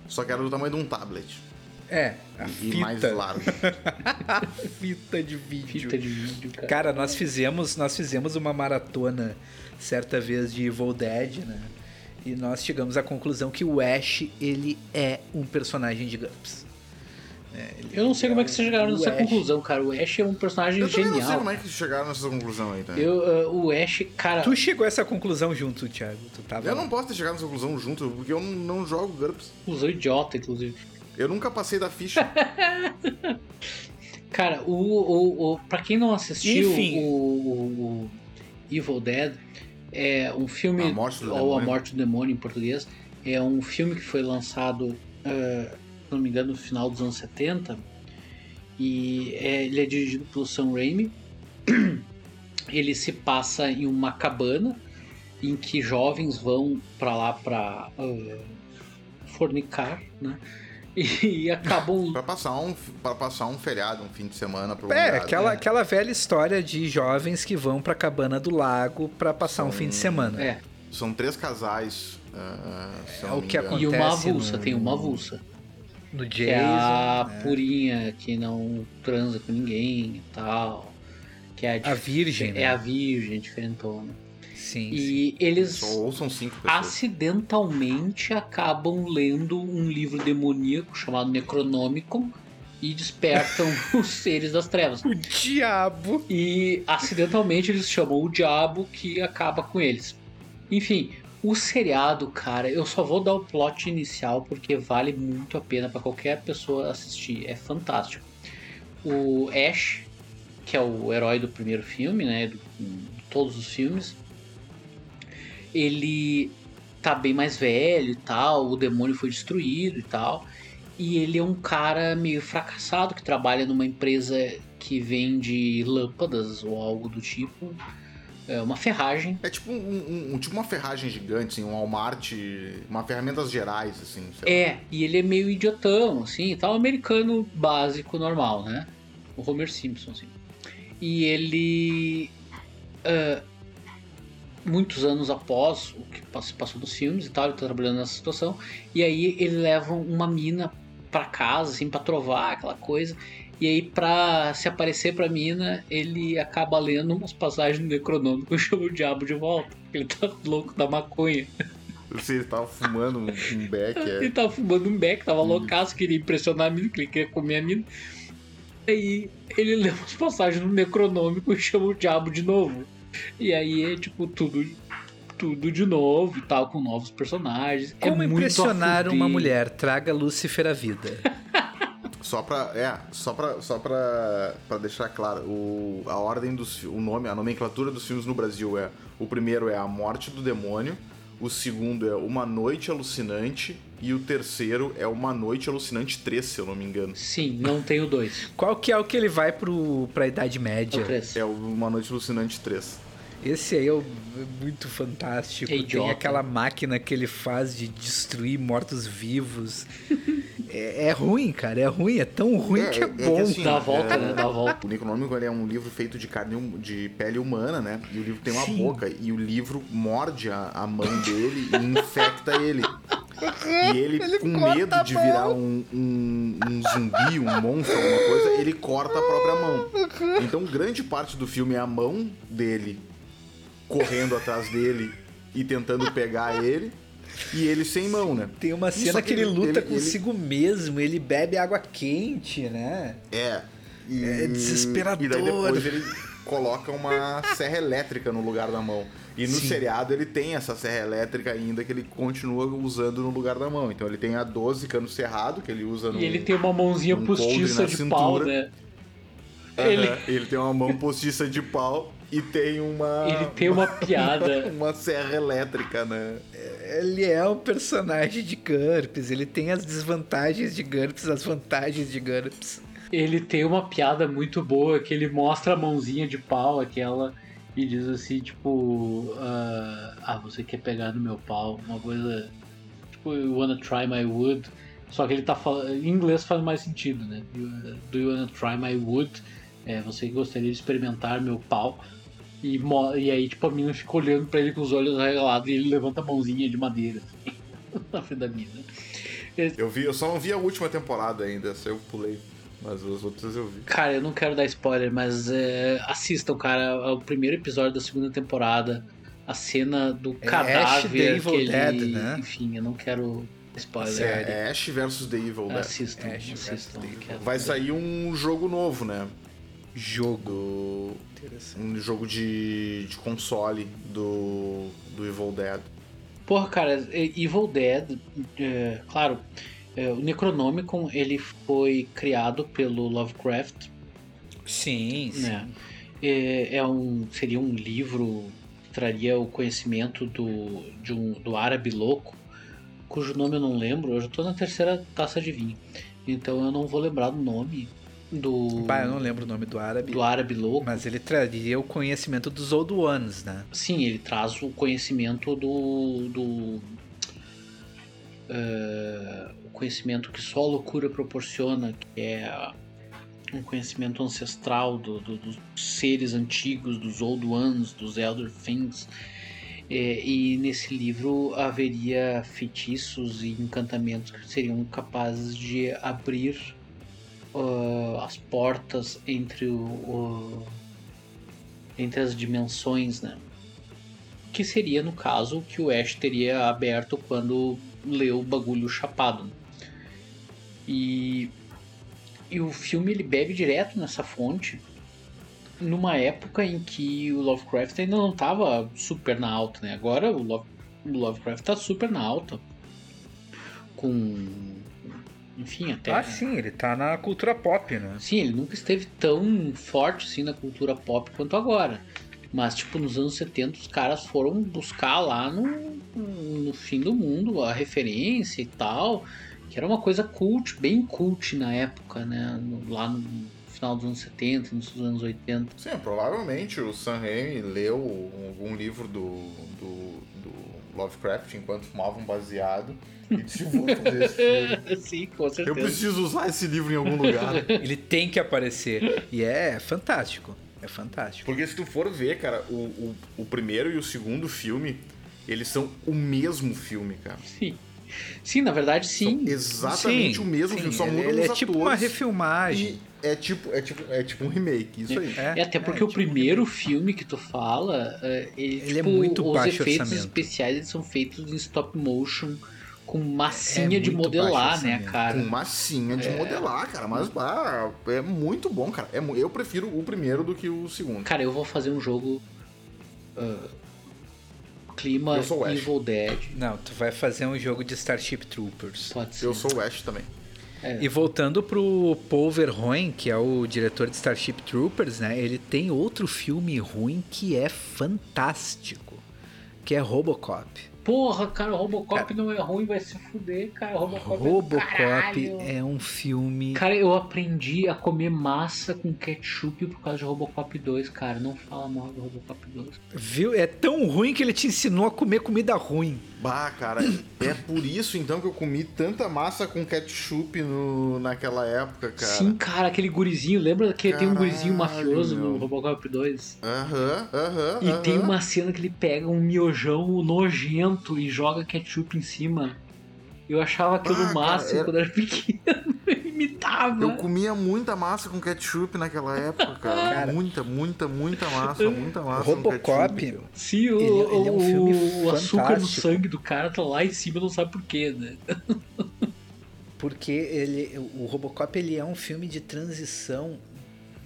[SPEAKER 3] Só que era do tamanho de um tablet.
[SPEAKER 1] É,
[SPEAKER 3] a e fita. mais largo. *laughs*
[SPEAKER 1] fita de vídeo.
[SPEAKER 2] Fita de vídeo, cara.
[SPEAKER 1] Cara, nós fizemos, nós fizemos uma maratona certa vez de Evil Dead, né? E nós chegamos à conclusão que o Ash, ele é um personagem de GURPS.
[SPEAKER 2] É, eu não sei como é que vocês chegaram nessa Ash. conclusão, cara. O Ash é um personagem
[SPEAKER 3] eu
[SPEAKER 2] genial. Eu
[SPEAKER 3] não sei como é que chegaram nessa conclusão aí, tá?
[SPEAKER 2] Eu, uh, o Ash, cara.
[SPEAKER 1] Tu chegou a essa conclusão junto, Thiago. Tu tava
[SPEAKER 3] eu lá. não posso ter chegado nessa conclusão junto, porque eu não, não jogo GURPS.
[SPEAKER 2] Usou idiota, inclusive.
[SPEAKER 3] Eu nunca passei da ficha. *laughs*
[SPEAKER 2] cara, o, o, o, pra quem não assistiu Enfim. O, o, Evil Dead, é um filme.
[SPEAKER 3] A Morte do
[SPEAKER 2] ou
[SPEAKER 3] Demônio.
[SPEAKER 2] A Morte do Demônio em português. É um filme que foi lançado. Uh, se não me engano, no final dos anos 70. E é, ele é dirigido pelo Sam Raimi. *clears throat* Ele se passa em uma cabana em que jovens vão para lá para uh, fornicar, né? E, acabam
[SPEAKER 3] para passar um para passar um feriado, um fim de semana
[SPEAKER 1] É, aquela né? aquela velha história de jovens que vão para a cabana do lago para passar São... um fim de semana.
[SPEAKER 2] É.
[SPEAKER 3] São três casais. Uh,
[SPEAKER 1] é o que acontece.
[SPEAKER 2] E uma avulsa, no... tem uma avulsa
[SPEAKER 1] no Jason.
[SPEAKER 2] Que é a né? purinha que não transa com ninguém e tal. Que é
[SPEAKER 1] a, a virgem.
[SPEAKER 2] É
[SPEAKER 1] né?
[SPEAKER 2] a virgem, diferentona.
[SPEAKER 1] Sim.
[SPEAKER 2] E
[SPEAKER 1] sim.
[SPEAKER 2] eles
[SPEAKER 3] ou são cinco pessoas.
[SPEAKER 2] acidentalmente acabam lendo um livro demoníaco chamado Necronomicon e despertam *laughs* os seres das trevas.
[SPEAKER 1] O diabo!
[SPEAKER 2] E acidentalmente eles chamam o diabo que acaba com eles. Enfim, o seriado, cara, eu só vou dar o plot inicial porque vale muito a pena para qualquer pessoa assistir. É fantástico. o Ash, que é o herói do primeiro filme, né? De todos os filmes. Ele tá bem mais velho e tal, o demônio foi destruído e tal. E ele é um cara meio fracassado que trabalha numa empresa que vende lâmpadas ou algo do tipo. É uma ferragem.
[SPEAKER 3] É tipo, um, um, tipo uma ferragem gigante, assim, um Walmart, uma ferramentas gerais, assim.
[SPEAKER 2] É, lá. e ele é meio idiotão, assim, tal, americano básico, normal, né? O Homer Simpson, assim. E ele. Uh, muitos anos após o que passou nos filmes e tal, ele tá trabalhando nessa situação. E aí ele leva uma mina para casa, assim, pra trovar aquela coisa. E aí, pra se aparecer pra mina, ele acaba lendo umas passagens do Necronômico *laughs* e chama o diabo de volta. Ele tá louco da maconha.
[SPEAKER 3] Você ele tava fumando um, um beck, é.
[SPEAKER 2] Ele tava fumando um beck, tava loucaço, queria impressionar a mina, que ele queria comer a mina. Aí ele lê umas passagens no Necronômico e chama o diabo de novo. E aí é tipo tudo tudo de novo e tal, com novos personagens.
[SPEAKER 1] É Como é impressionar uma mulher? Traga Lúcifer à vida. *laughs*
[SPEAKER 3] Só pra, é, só pra, só pra, pra deixar claro, o, a ordem dos o nome, a nomenclatura dos filmes no Brasil é: o primeiro é A Morte do Demônio, o segundo é Uma Noite Alucinante e o terceiro é Uma Noite Alucinante 3, se eu não me engano.
[SPEAKER 2] Sim, não tem o 2.
[SPEAKER 1] Qual que é o que ele vai pro, pra Idade Média?
[SPEAKER 3] É o Uma Noite Alucinante 3.
[SPEAKER 1] Esse aí é, o, é muito fantástico. É Tem aquela máquina que ele faz de destruir mortos-vivos. *laughs* é, é, ruim, cara. É ruim. É tão ruim é, que é, é bom. Que assim,
[SPEAKER 2] Dá a volta, né? Dá a volta.
[SPEAKER 3] O Necronômico é um livro feito de carne de pele humana, né? E o livro tem uma Sim. boca. E o livro morde a, a mão dele e infecta ele. E *laughs* ele, ele com medo de virar um, um, um, zumbi, um monstro, alguma coisa, ele corta a própria mão. *laughs* Então, grande parte do filme é a mão dele correndo atrás dele e tentando pegar ele. E ele sem mão, né?
[SPEAKER 1] Tem uma cena que, ele, ele luta ele, consigo ele... mesmo, ele bebe água quente, né?
[SPEAKER 3] É.
[SPEAKER 1] E... É desesperador. E daí
[SPEAKER 3] depois ele coloca uma serra elétrica no lugar da mão. E no Sim. seriado ele tem essa serra elétrica ainda que ele continua usando no lugar da mão. Então ele tem a 12 cano cerrado que ele usa no.
[SPEAKER 2] E ele tem uma mãozinha postiça de cintura. pau, né?
[SPEAKER 3] Uhum. Ele... ele tem uma mão postiça de pau e tem uma.
[SPEAKER 2] Ele tem uma, uma piada. *laughs*
[SPEAKER 3] uma serra elétrica, né?
[SPEAKER 1] Ele é um personagem de GURPS, ele tem as desvantagens de GURPS, as vantagens de GURPS.
[SPEAKER 2] Ele tem uma piada muito boa que ele mostra a mãozinha de pau, aquela, e diz assim, tipo. Uh, ah, você quer pegar no meu pau? Uma coisa. Tipo, you wanna try my wood? Só que ele tá falando. Em inglês faz mais sentido, né? Do you wanna try my wood? É, você gostaria de experimentar meu pau? E, e aí, tipo, a mina fica olhando pra ele com os olhos regalados e ele levanta a mãozinha de madeira assim, *laughs* na frente da mina.
[SPEAKER 3] Eu vi, eu só não vi a última temporada ainda, essa eu pulei. Mas as outras eu vi.
[SPEAKER 2] Cara, eu não quero dar spoiler, mas é, assistam, cara. É o primeiro episódio da segunda temporada. A cena do é cadáver. Ash, que ele, Dead, né? Enfim, eu não quero spoiler.
[SPEAKER 3] É, é Ash versus The Evil Dead.
[SPEAKER 2] Assistam, Ash assistam.
[SPEAKER 3] Vai sair um jogo novo, né?
[SPEAKER 1] Jogo.
[SPEAKER 3] Um jogo de, de console do, do Evil Dead.
[SPEAKER 2] Porra, cara, Evil Dead, é, claro, é, o Necronomicon ele foi criado pelo Lovecraft.
[SPEAKER 1] Sim, sim.
[SPEAKER 2] Né? É, é um, seria um livro que traria o conhecimento do, de um, do árabe louco, cujo nome eu não lembro, eu já tô na terceira taça de vinho. Então eu não vou lembrar do nome, do.
[SPEAKER 1] Bah, eu não lembro o nome do árabe.
[SPEAKER 2] Do árabe louco.
[SPEAKER 1] Mas ele traria o conhecimento dos Old Ones, né?
[SPEAKER 2] Sim, ele traz o conhecimento do. do uh, conhecimento que só a loucura proporciona, que é um conhecimento ancestral do, do, dos seres antigos, dos Old Ones, dos Elder Things. É, e nesse livro haveria feitiços e encantamentos que seriam capazes de abrir uh, as portas entre o, o, entre as dimensões, né? Que seria no caso que o Ash teria aberto quando leu o bagulho chapado. E, e o filme ele bebe direto nessa fonte numa época em que o Lovecraft ainda não estava super na alta, né? Agora o, Love, o Lovecraft está super na alta com enfim, até.
[SPEAKER 1] Ah, sim, ele tá na cultura pop, né?
[SPEAKER 2] Sim, ele nunca esteve tão forte assim na cultura pop quanto agora. Mas, tipo, nos anos 70 os caras foram buscar lá no, no fim do mundo a referência e tal. Que era uma coisa cult, bem cult na época, né? Lá no final dos anos 70, nos anos 80.
[SPEAKER 3] Sim, provavelmente o Sam Raimi leu algum livro do, do, do Lovecraft enquanto fumava um baseado e disse, vou fazer esse filme.
[SPEAKER 2] Sim, com certeza.
[SPEAKER 3] Eu preciso usar esse livro em algum lugar. *laughs*
[SPEAKER 1] Ele tem que aparecer. E é fantástico. É fantástico.
[SPEAKER 3] Porque se tu for ver, cara, o, o, o primeiro e o segundo filme, eles são o mesmo filme, cara.
[SPEAKER 2] Sim. Sim, na verdade, sim.
[SPEAKER 3] São exatamente sim, o mesmo sim, filme, só muda
[SPEAKER 1] ele
[SPEAKER 3] os
[SPEAKER 1] é tipo uma refilmagem.
[SPEAKER 3] é tipo, é, tipo, é tipo um remake, isso aí.
[SPEAKER 2] É, é até porque é, o tipo primeiro um filme que tu fala, é, ele, ele é tipo, é muito os efeitos orçamento. especiais eles são feitos em stop motion com massinha é de modelar, né, cara?
[SPEAKER 3] Com massinha de é. modelar, cara. Mas ah, é muito bom, cara. É, eu prefiro o primeiro do que o segundo.
[SPEAKER 2] Cara, eu vou fazer um jogo. Uh, clima Evil Dead.
[SPEAKER 1] Não, tu vai fazer um jogo de Starship Troopers.
[SPEAKER 2] Pode ser.
[SPEAKER 3] Eu sou o Ash também.
[SPEAKER 1] É. E voltando pro Paul Verhoeven, que é o diretor de Starship Troopers, né? Ele tem outro filme ruim que é fantástico, que é Robocop.
[SPEAKER 2] Porra, cara, o Robocop cara, não é ruim, vai se fuder, cara. Robocop,
[SPEAKER 1] Robocop
[SPEAKER 2] é,
[SPEAKER 1] é, um filme.
[SPEAKER 2] Cara, eu aprendi a comer massa com ketchup por causa de Robocop 2, cara. Não fala mal do Robocop 2.
[SPEAKER 1] Viu? É tão ruim que ele te ensinou a comer comida ruim.
[SPEAKER 3] Bah, cara, é por isso então que eu comi tanta massa com ketchup no, naquela época, cara.
[SPEAKER 2] Sim, cara, aquele gurizinho, lembra que Caralho, tem um gurizinho mafioso meu. no Robocop 2?
[SPEAKER 3] Aham, aham.
[SPEAKER 2] E tem uma cena que ele pega um miojão nojento e joga ketchup em cima. Eu achava aquilo ah, máximo era... quando era pequeno. *laughs* Imitava.
[SPEAKER 3] Eu comia muita massa com ketchup naquela época, cara. *laughs* cara muita, muita, muita massa, muita massa.
[SPEAKER 1] Robocop.
[SPEAKER 2] Sim, o, ele, ele é um filme o açúcar no sangue do cara tá lá em cima, não sabe porquê, né? *laughs*
[SPEAKER 1] Porque ele, o Robocop ele é um filme de transição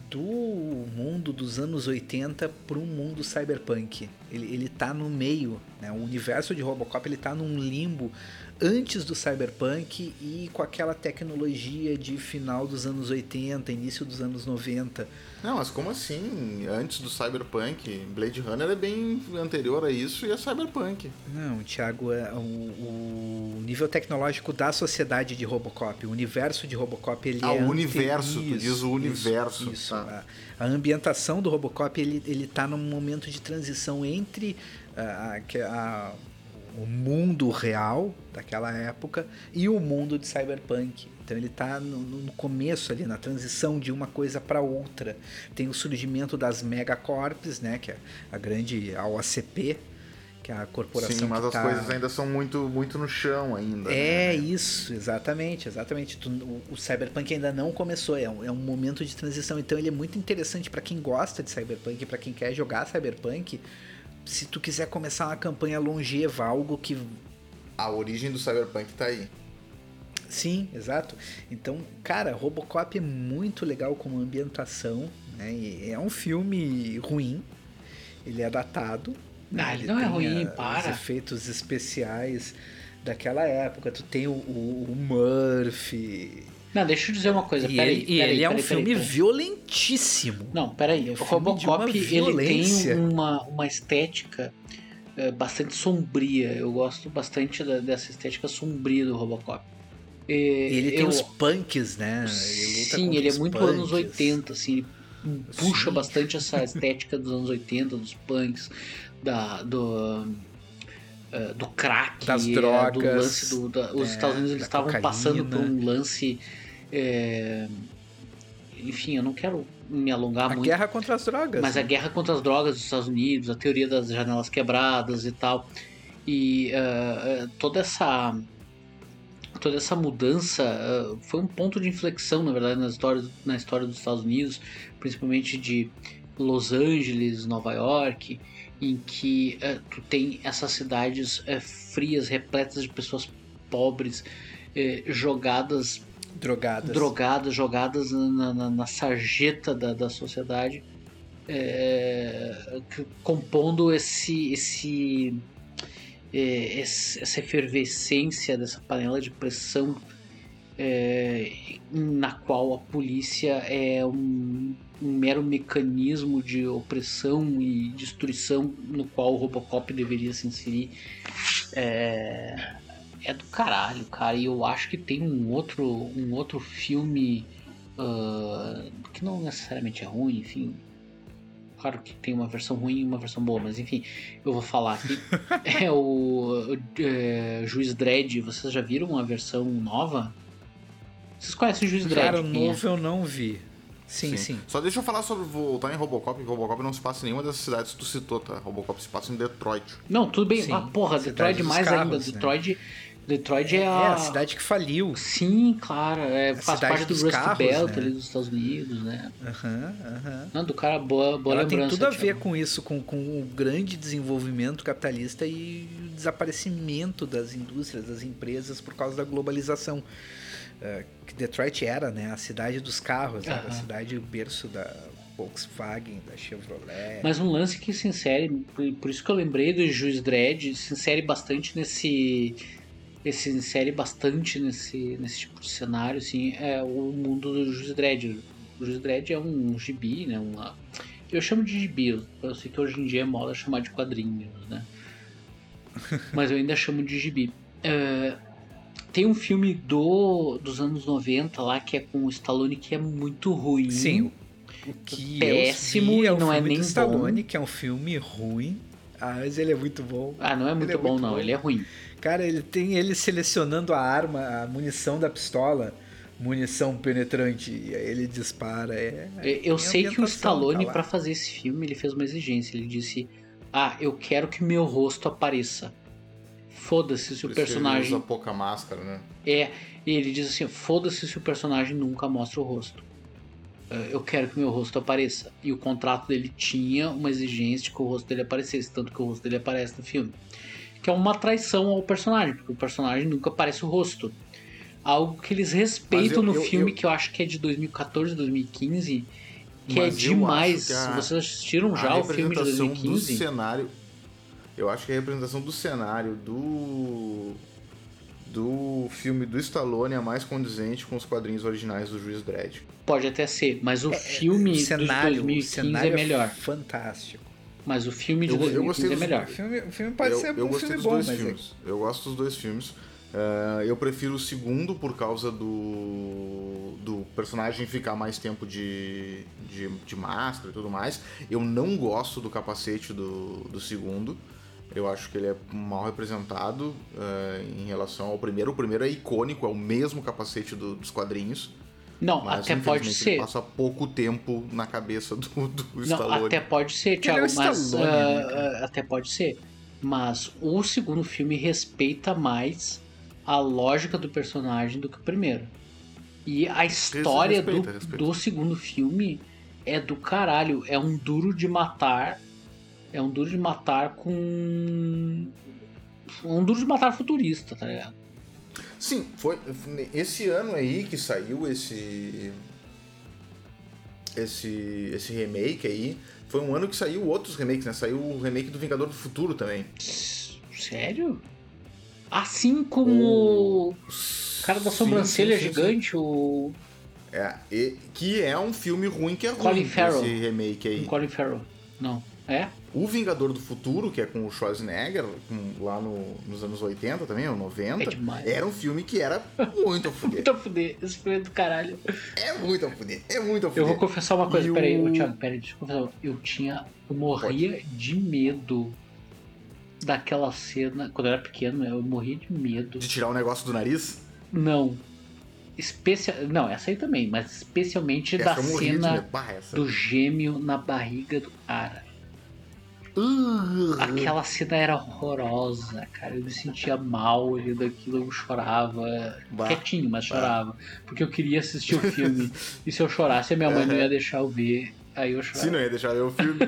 [SPEAKER 1] do mundo dos anos 80 para um mundo cyberpunk. Ele, ele tá no meio, né? O universo de Robocop ele tá num limbo antes do cyberpunk e com aquela tecnologia de final dos anos 80, início dos anos 90.
[SPEAKER 3] Não, mas como assim? Antes do cyberpunk? Blade Runner é bem anterior a isso e é cyberpunk.
[SPEAKER 1] Não, Thiago, é o, o nível tecnológico da sociedade de Robocop, o universo de Robocop, ele
[SPEAKER 3] ah,
[SPEAKER 1] é...
[SPEAKER 3] o universo, tu diz o universo.
[SPEAKER 1] Isso, isso tá. a, a, ambientação do Robocop, ele, ele tá num momento de transição entre a, a o mundo real daquela época e o mundo de cyberpunk. Então ele está no, no, começo ali, na transição de uma coisa para outra. Tem o surgimento das megacorps, né, que é a grande a OACP, que é a corporação
[SPEAKER 3] Sim, mas
[SPEAKER 1] as
[SPEAKER 3] tá... coisas ainda são muito, muito no chão ainda.
[SPEAKER 1] É né? isso, exatamente, exatamente. O, o, cyberpunk ainda não começou, é um, é um momento de transição. Então ele é muito interessante para quem gosta de cyberpunk, para quem quer jogar cyberpunk, se tu quiser começar uma campanha longeva, algo que.
[SPEAKER 3] A origem do Cyberpunk tá aí.
[SPEAKER 1] Sim, exato. Então, cara, Robocop é muito legal como ambientação. Né? E é um filme ruim. Ele é datado.
[SPEAKER 2] Não, ele, ele não é ruim, a, para.
[SPEAKER 1] Os efeitos especiais daquela época. Tu tem o, o, o Murphy
[SPEAKER 2] não, deixa eu dizer uma coisa.
[SPEAKER 1] E
[SPEAKER 2] peraí,
[SPEAKER 1] ele, peraí, ele é um filme violentíssimo.
[SPEAKER 2] Não, peraí. É o Robocop ele tem uma, uma estética é, bastante sombria. Eu gosto bastante da, dessa estética sombria do Robocop.
[SPEAKER 1] E, ele tem eu, os punks, né?
[SPEAKER 2] Ele sim, ele é muito punks. anos 80, assim. Ele puxa sim. bastante essa *laughs* estética dos anos 80, dos punks, da, do Uh, do crack,
[SPEAKER 1] das drogas,
[SPEAKER 2] do lance do, da, os é, Estados Unidos eles estavam passando por um lance é... Enfim, eu não quero me alongar
[SPEAKER 1] a
[SPEAKER 2] muito.
[SPEAKER 1] A guerra contra as drogas.
[SPEAKER 2] Mas
[SPEAKER 1] né?
[SPEAKER 2] a guerra contra as drogas dos Estados Unidos, a teoria das janelas quebradas e tal. E uh, toda essa toda essa mudança uh, foi um ponto de inflexão, na verdade, na história, na história dos Estados Unidos, principalmente de Los Angeles, Nova York, em que uh, tu tem essas cidades frias, repletas de pessoas pobres, jogadas
[SPEAKER 1] drogadas,
[SPEAKER 2] drogadas jogadas na, na, na sarjeta da, da sociedade, é, compondo esse, esse, é, essa efervescência dessa panela de pressão é, na qual a polícia é um, um, mero mecanismo de opressão e destruição no qual o Robocop deveria se inserir. É, é do caralho, cara. E eu acho que tem um outro, um outro filme uh, que não necessariamente é ruim, enfim. Claro que tem uma versão ruim e uma versão boa, mas enfim, eu vou falar aqui. *laughs* é o é, Juiz Dredd. Vocês já viram a versão nova? Vocês conhecem o Juiz Dredd?
[SPEAKER 1] Cara, o novo é? eu não vi. Sim, sim, sim,
[SPEAKER 3] Só deixa eu falar sobre voltar em Robocop, que Robocop não se passa em nenhuma dessas cidades que tu citou, tá? Robocop se passa em Detroit.
[SPEAKER 2] Não, tudo bem. Sim. Ah, porra, Detroit mais carros, ainda. Né? Detroit Detroit é, a...
[SPEAKER 1] é a cidade que faliu.
[SPEAKER 2] Sim, claro. É, faz parte do Rust carros, Belt né? ali dos Estados Unidos, né?
[SPEAKER 1] Aham, uhum, aham. Uhum.
[SPEAKER 2] Não, do cara, boa, boa Ela
[SPEAKER 1] lembrança. tem tudo a ver com isso, com, com o grande desenvolvimento capitalista e o desaparecimento das indústrias, das empresas por causa da globalização. Uh, que Detroit era, né? A cidade dos carros, uhum. era a cidade berço da Volkswagen, da Chevrolet.
[SPEAKER 2] Mas um lance que se insere, por isso que eu lembrei do Juiz Dredd, se insere bastante nesse ele se insere bastante nesse, nesse tipo de cenário, assim, é o mundo do Juiz Dredd. O Juiz Dredd é um gibi, né? Uma, eu chamo de gibi, eu sei que hoje em dia é moda chamar de quadrinhos, né? *laughs* Mas eu ainda chamo de gibi. É, tem um filme do, dos anos 90 lá que é com o Stallone que é muito ruim.
[SPEAKER 1] Sim. O que péssimo, é o não é nem Stallone, bom. que é um filme ruim. Ah, mas ele é muito bom.
[SPEAKER 2] Ah, não é muito, é bom, muito não. Bom. Ele é ruim.
[SPEAKER 1] Cara, ele tem ele selecionando a arma, a munição da pistola, munição penetrante, e aí ele dispara. É,
[SPEAKER 2] eu sei que o Stallone, tá para fazer esse filme, ele fez uma exigência. Ele disse: Ah, eu quero que meu rosto apareça. Foda-se se o personagem. Ele
[SPEAKER 3] usa pouca máscara, né?
[SPEAKER 2] É, e ele diz assim: Foda-se se o personagem nunca mostra o rosto. É, eu quero que meu rosto apareça. E o contrato dele tinha uma exigência de que o rosto dele aparecesse, tanto que o rosto dele aparece no filme que é uma traição ao personagem, porque o personagem nunca aparece o rosto. Algo que eles respeitam eu, no eu, filme, eu, que eu acho que é de 2014, 2015, que é demais. Que a, Vocês assistiram já o filme de 2015? Do
[SPEAKER 3] cenário, eu acho que a representação do cenário do do filme do Stallone é mais condizente com os quadrinhos originais do Juiz Dredd.
[SPEAKER 2] Pode até ser, mas o é, filme o cenário, de 2015 é, é melhor.
[SPEAKER 1] fantástico.
[SPEAKER 2] Mas o filme de eu, 2015 eu é melhor.
[SPEAKER 1] O filme, o filme pode eu, ser eu um filme bom, mas...
[SPEAKER 3] Filmes. É... Eu gosto dos dois filmes. Uh, eu prefiro o segundo por causa do, do personagem ficar mais tempo de, de, de, máscara e tudo mais. Eu não gosto do capacete do, do segundo. Eu acho que ele é mal representado uh, em relação ao primeiro. O primeiro é icônico, é o mesmo capacete do, dos quadrinhos.
[SPEAKER 2] Não, mas, até pode ser.
[SPEAKER 3] passa pouco tempo na cabeça do, do Não, Stallone.
[SPEAKER 2] Até pode ser, Thiago, é mas. Stallone, uh, né, uh, até pode ser. Mas o segundo filme respeita mais a lógica do personagem do que o primeiro. E a história respeita, do, respeita. do segundo filme é do caralho. É um duro de matar. É um duro de matar com. Um duro de matar futurista, tá ligado?
[SPEAKER 3] Sim, foi esse ano aí que saiu esse esse esse remake aí. Foi um ano que saiu outros remakes, né? Saiu o remake do Vingador do Futuro também.
[SPEAKER 2] Sério? Assim como o cara da sobrancelha sim, sim, gigante, o
[SPEAKER 3] é, e, que é um filme ruim que é Colin ruim Farrell. esse remake aí.
[SPEAKER 2] Colin Farrell. Não. É?
[SPEAKER 3] O Vingador do Futuro, que é com o Schwarzenegger, com, lá no, nos anos 80 também, ou 90, é era um filme que era muito a *laughs* fuder.
[SPEAKER 2] muito a fuder, esse filme é do caralho.
[SPEAKER 3] É muito a fuder, é muito a fuder.
[SPEAKER 2] Eu vou confessar uma coisa, e peraí, o... Thiago, peraí, deixa eu confessar. Eu tinha, eu morria Pode. de medo daquela cena, quando eu era pequeno, eu morria de medo.
[SPEAKER 3] De tirar o um negócio do nariz?
[SPEAKER 2] Não. Especial, não, essa aí também, mas especialmente essa da cena do gêmeo na barriga do cara. Aquela cena era horrorosa, cara. Eu me sentia mal olhando aquilo, eu chorava. Bah, quietinho, mas bah. chorava. Porque eu queria assistir o filme. *laughs* e se eu chorasse, a minha mãe não ia deixar eu ver. Aí eu chorava.
[SPEAKER 3] Sim, não ia deixar eu ver o filme.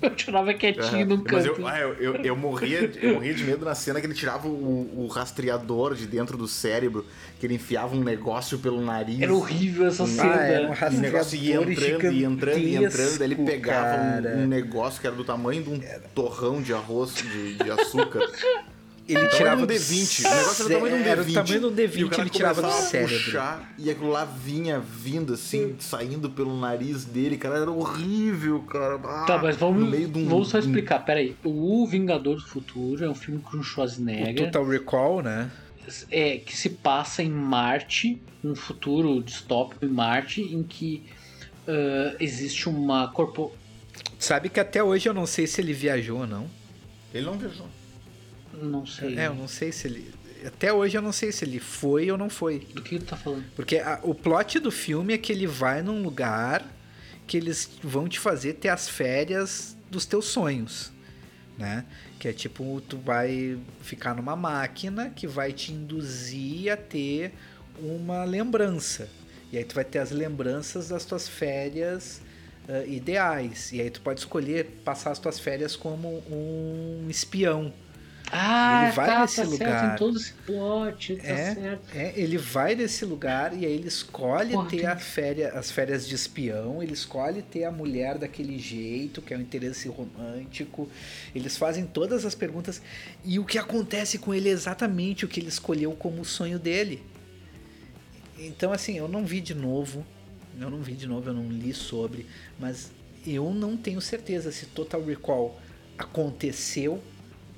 [SPEAKER 2] eu chorava quietinho uhum. no canto. Mas
[SPEAKER 3] eu, ah, eu, eu, eu, morria, eu morria de medo na cena que ele tirava o, o rastreador de dentro do cérebro, que ele enfiava um negócio pelo nariz.
[SPEAKER 2] Era horrível essa cena. Ah,
[SPEAKER 3] era um rastreador o negócio ia entrando, ia entrando, ia entrando, daí ele pegava um, um, negócio que era do tamanho de um torrão de arroz de, de açúcar. *laughs*
[SPEAKER 1] ele tirava
[SPEAKER 3] um D20. O negócio era o tamanho de um D20.
[SPEAKER 1] Era o tamanho de um D20 que ele tirava do cérebro.
[SPEAKER 3] Puxar, e aquilo lá vinha vindo assim, saindo pelo nariz dele, cara, era horrível, cara. Ah,
[SPEAKER 2] tá, mas vamos, um, vamos só explicar, peraí. O Vingador do Futuro é um filme com Schwarzenegger.
[SPEAKER 1] O Total Recall, né?
[SPEAKER 2] É, que se passa em Marte, um futuro distópico em Marte, em que uh, existe uma corpo...
[SPEAKER 1] Sabe que até hoje eu não sei se ele viajou ou não.
[SPEAKER 3] Ele não viajou.
[SPEAKER 2] Não sei.
[SPEAKER 1] É, eu não sei se ele. Até hoje eu não sei se ele foi ou não foi.
[SPEAKER 2] Do que tu tá falando?
[SPEAKER 1] Porque a, o plot do filme é que ele vai num lugar que eles vão te fazer ter as férias dos teus sonhos, né? Que é tipo, tu vai ficar numa máquina que vai te induzir a ter uma lembrança. E aí tu vai ter as lembranças das tuas férias uh, ideais. E aí tu pode escolher passar as tuas férias como um espião.
[SPEAKER 2] Ah, ele vai tá, nesse tá lugar. Certo, em todo esse plot, tá
[SPEAKER 1] é,
[SPEAKER 2] certo.
[SPEAKER 1] É, ele vai nesse lugar e aí ele escolhe Porra, ter a féria, as férias de espião, ele escolhe ter a mulher daquele jeito, que é um interesse romântico. Eles fazem todas as perguntas e o que acontece com ele é exatamente o que ele escolheu como o sonho dele. Então, assim, eu não vi de novo, eu não vi de novo, eu não li sobre, mas eu não tenho certeza se Total Recall aconteceu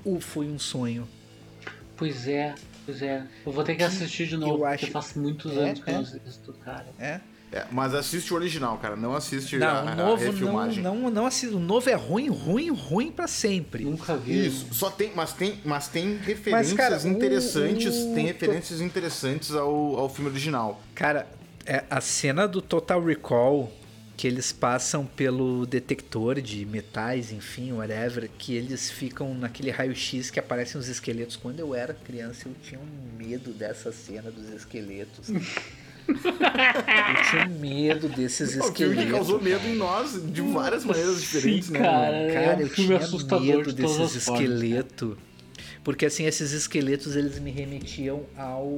[SPEAKER 1] ou foi um sonho?
[SPEAKER 2] Pois é, pois é. Eu vou ter que assistir de novo, eu acho... porque faz muitos é, anos que eu não
[SPEAKER 1] é. assisto,
[SPEAKER 2] cara.
[SPEAKER 1] É?
[SPEAKER 3] É, mas assiste o original, cara. Não assiste
[SPEAKER 1] não,
[SPEAKER 3] a,
[SPEAKER 1] o novo,
[SPEAKER 3] a refilmagem.
[SPEAKER 1] Não, não, não assiste. O novo é ruim, ruim, ruim para sempre.
[SPEAKER 2] Nunca vi.
[SPEAKER 3] Isso. Só tem, mas tem, mas tem referências mas, cara, interessantes. O, o... Tem referências interessantes ao, ao filme original.
[SPEAKER 1] Cara, é, a cena do Total Recall que eles passam pelo detector de metais, enfim, whatever, que eles ficam naquele raio-x que aparecem os esqueletos. Quando eu era criança, eu tinha um medo dessa cena dos esqueletos. *laughs* eu tinha medo desses esqueletos. O filme
[SPEAKER 3] causou medo em nós de várias maneiras diferentes,
[SPEAKER 2] Sim,
[SPEAKER 3] né?
[SPEAKER 2] Cara,
[SPEAKER 1] cara
[SPEAKER 2] é
[SPEAKER 1] um eu tinha medo de desses esqueletos. Porque assim, esses esqueletos eles me remetiam ao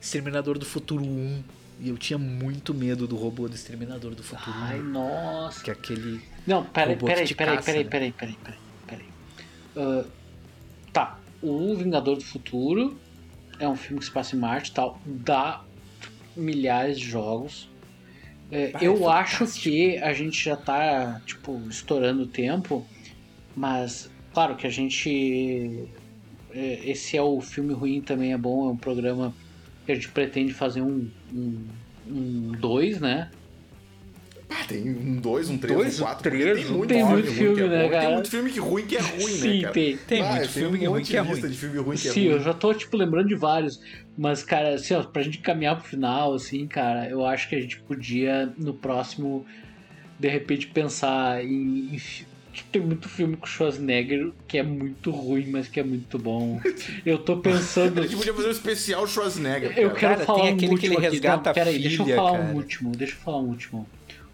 [SPEAKER 1] Exterminador do Futuro 1 e eu tinha muito medo do robô do Exterminador do Futuro.
[SPEAKER 2] Ai, nossa.
[SPEAKER 1] Que é aquele.
[SPEAKER 2] Não, peraí, peraí, peraí, peraí, né? peraí, peraí, peraí, peraí. Uh, tá, o Vingador do Futuro é um filme que se passa em Marte e tal. Dá milhares de jogos. É, eu é acho que a gente já tá, tipo, estourando o tempo, mas claro que a gente. É, esse é o filme ruim também é bom, é um programa que a gente pretende fazer um 2, um, um dois, né?
[SPEAKER 3] Ah, tem um 2, um 3, um 4. Tem
[SPEAKER 2] muito, tem muito filme, né, cara?
[SPEAKER 3] Tem muito filme que ruim que é ruim,
[SPEAKER 2] Sim,
[SPEAKER 3] né, cara?
[SPEAKER 2] Tem,
[SPEAKER 1] tem ah, muito filme que, ruim que é ruim.
[SPEAKER 3] De filme ruim que é
[SPEAKER 2] Sim,
[SPEAKER 3] ruim.
[SPEAKER 2] eu já tô, tipo, lembrando de vários. Mas, cara, assim, ó, pra gente caminhar pro final, assim, cara, eu acho que a gente podia, no próximo, de repente, pensar em, em tem muito filme com Schwarzenegger que é muito ruim, mas que é muito bom. Eu tô pensando. *laughs*
[SPEAKER 3] a gente podia fazer um especial Schwarzenegger.
[SPEAKER 2] Eu quero
[SPEAKER 1] cara,
[SPEAKER 2] falar
[SPEAKER 1] tem aquele
[SPEAKER 2] um
[SPEAKER 1] que ele
[SPEAKER 2] aqui.
[SPEAKER 1] resgata Não,
[SPEAKER 2] peraí,
[SPEAKER 1] filha,
[SPEAKER 2] deixa eu falar
[SPEAKER 1] cara.
[SPEAKER 2] um último. Deixa eu falar um último.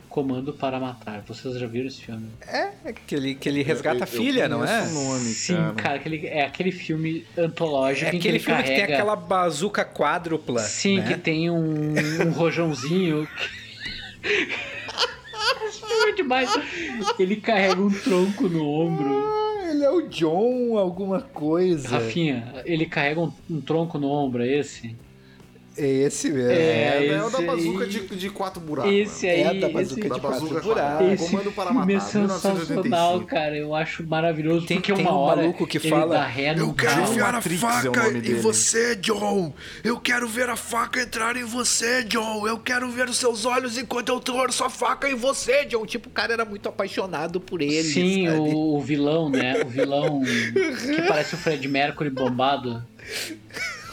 [SPEAKER 2] Comando para Matar. Vocês já viram esse filme?
[SPEAKER 1] É, aquele que ele resgata a filha, eu não é?
[SPEAKER 3] Nome,
[SPEAKER 2] Sim, cara, cara aquele, é aquele filme antológico.
[SPEAKER 1] É aquele
[SPEAKER 2] que
[SPEAKER 1] filme
[SPEAKER 2] carrega...
[SPEAKER 1] que tem aquela bazuca quádrupla.
[SPEAKER 2] Sim,
[SPEAKER 1] né?
[SPEAKER 2] que tem um, um rojãozinho. *laughs* É demais. Ele carrega um tronco no ombro.
[SPEAKER 1] Ah, ele é o John, alguma coisa.
[SPEAKER 2] Rafinha, ele carrega um, um tronco no ombro, é esse?
[SPEAKER 1] É esse mesmo.
[SPEAKER 3] É, é, o da bazuca aí, de, de quatro buracos.
[SPEAKER 2] Esse aí.
[SPEAKER 1] É da bazuca
[SPEAKER 2] esse,
[SPEAKER 1] de
[SPEAKER 3] da
[SPEAKER 1] quatro
[SPEAKER 3] bazuca
[SPEAKER 1] buracos.
[SPEAKER 2] Esse
[SPEAKER 3] Comando para
[SPEAKER 2] filme é
[SPEAKER 3] matar,
[SPEAKER 2] sensacional, cara. Eu acho maravilhoso.
[SPEAKER 1] Tem,
[SPEAKER 2] porque
[SPEAKER 1] tem
[SPEAKER 2] uma
[SPEAKER 1] um
[SPEAKER 2] hora
[SPEAKER 1] maluco que
[SPEAKER 2] ele
[SPEAKER 1] fala:
[SPEAKER 2] dá ré no
[SPEAKER 1] Eu quero enfiar a
[SPEAKER 3] Matrix é
[SPEAKER 1] faca
[SPEAKER 3] nome
[SPEAKER 1] em você, John. Eu quero ver a faca entrar em você, John. Eu quero ver os seus olhos enquanto eu torço a faca em você, John. Tipo, o cara era muito apaixonado por ele.
[SPEAKER 2] Sim, o, o vilão, né? O vilão *laughs* que parece o Fred Mercury bombado.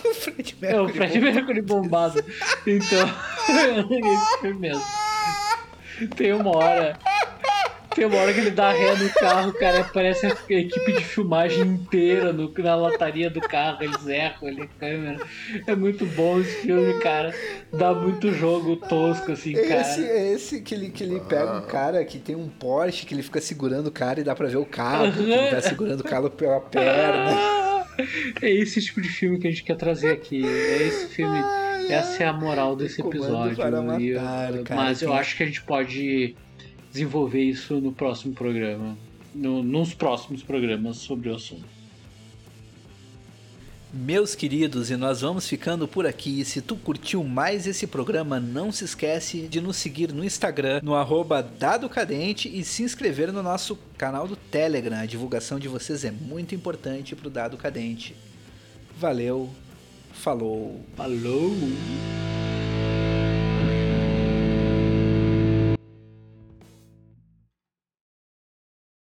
[SPEAKER 2] *laughs*
[SPEAKER 1] o Fred Mercury.
[SPEAKER 2] É o Fred Mercury bombado. Então, esse filme mesmo. Tem uma hora. Tem uma hora que ele dá ré no carro, cara. Aparece a equipe de filmagem inteira no, na lataria do carro. Eles erram, ele câmera. É muito bom esse filme, cara. Dá muito jogo tosco, assim, cara.
[SPEAKER 1] Esse, é esse que ele, que ele pega um cara que tem um Porsche, que ele fica segurando o cara e dá pra ver o cabo. que Ele tá segurando o cabo pela perna. *laughs*
[SPEAKER 2] É esse tipo de filme que a gente quer trazer aqui. É esse filme. Essa é a moral desse episódio. eu-
[SPEAKER 1] matar, cara.
[SPEAKER 2] mas eu acho que a gente pode desenvolver isso no próximo programa. No- nos próximos programas sobre o assunto.
[SPEAKER 1] Meus queridos, e nós vamos ficando por aqui. Se tu curtiu mais esse programa, não se esquece de nos seguir no Instagram, no arroba Dado Cadente e se inscrever no nosso canal do Telegram. A divulgação de vocês é muito importante para o Dado Cadente. Valeu, falou.
[SPEAKER 2] Falou!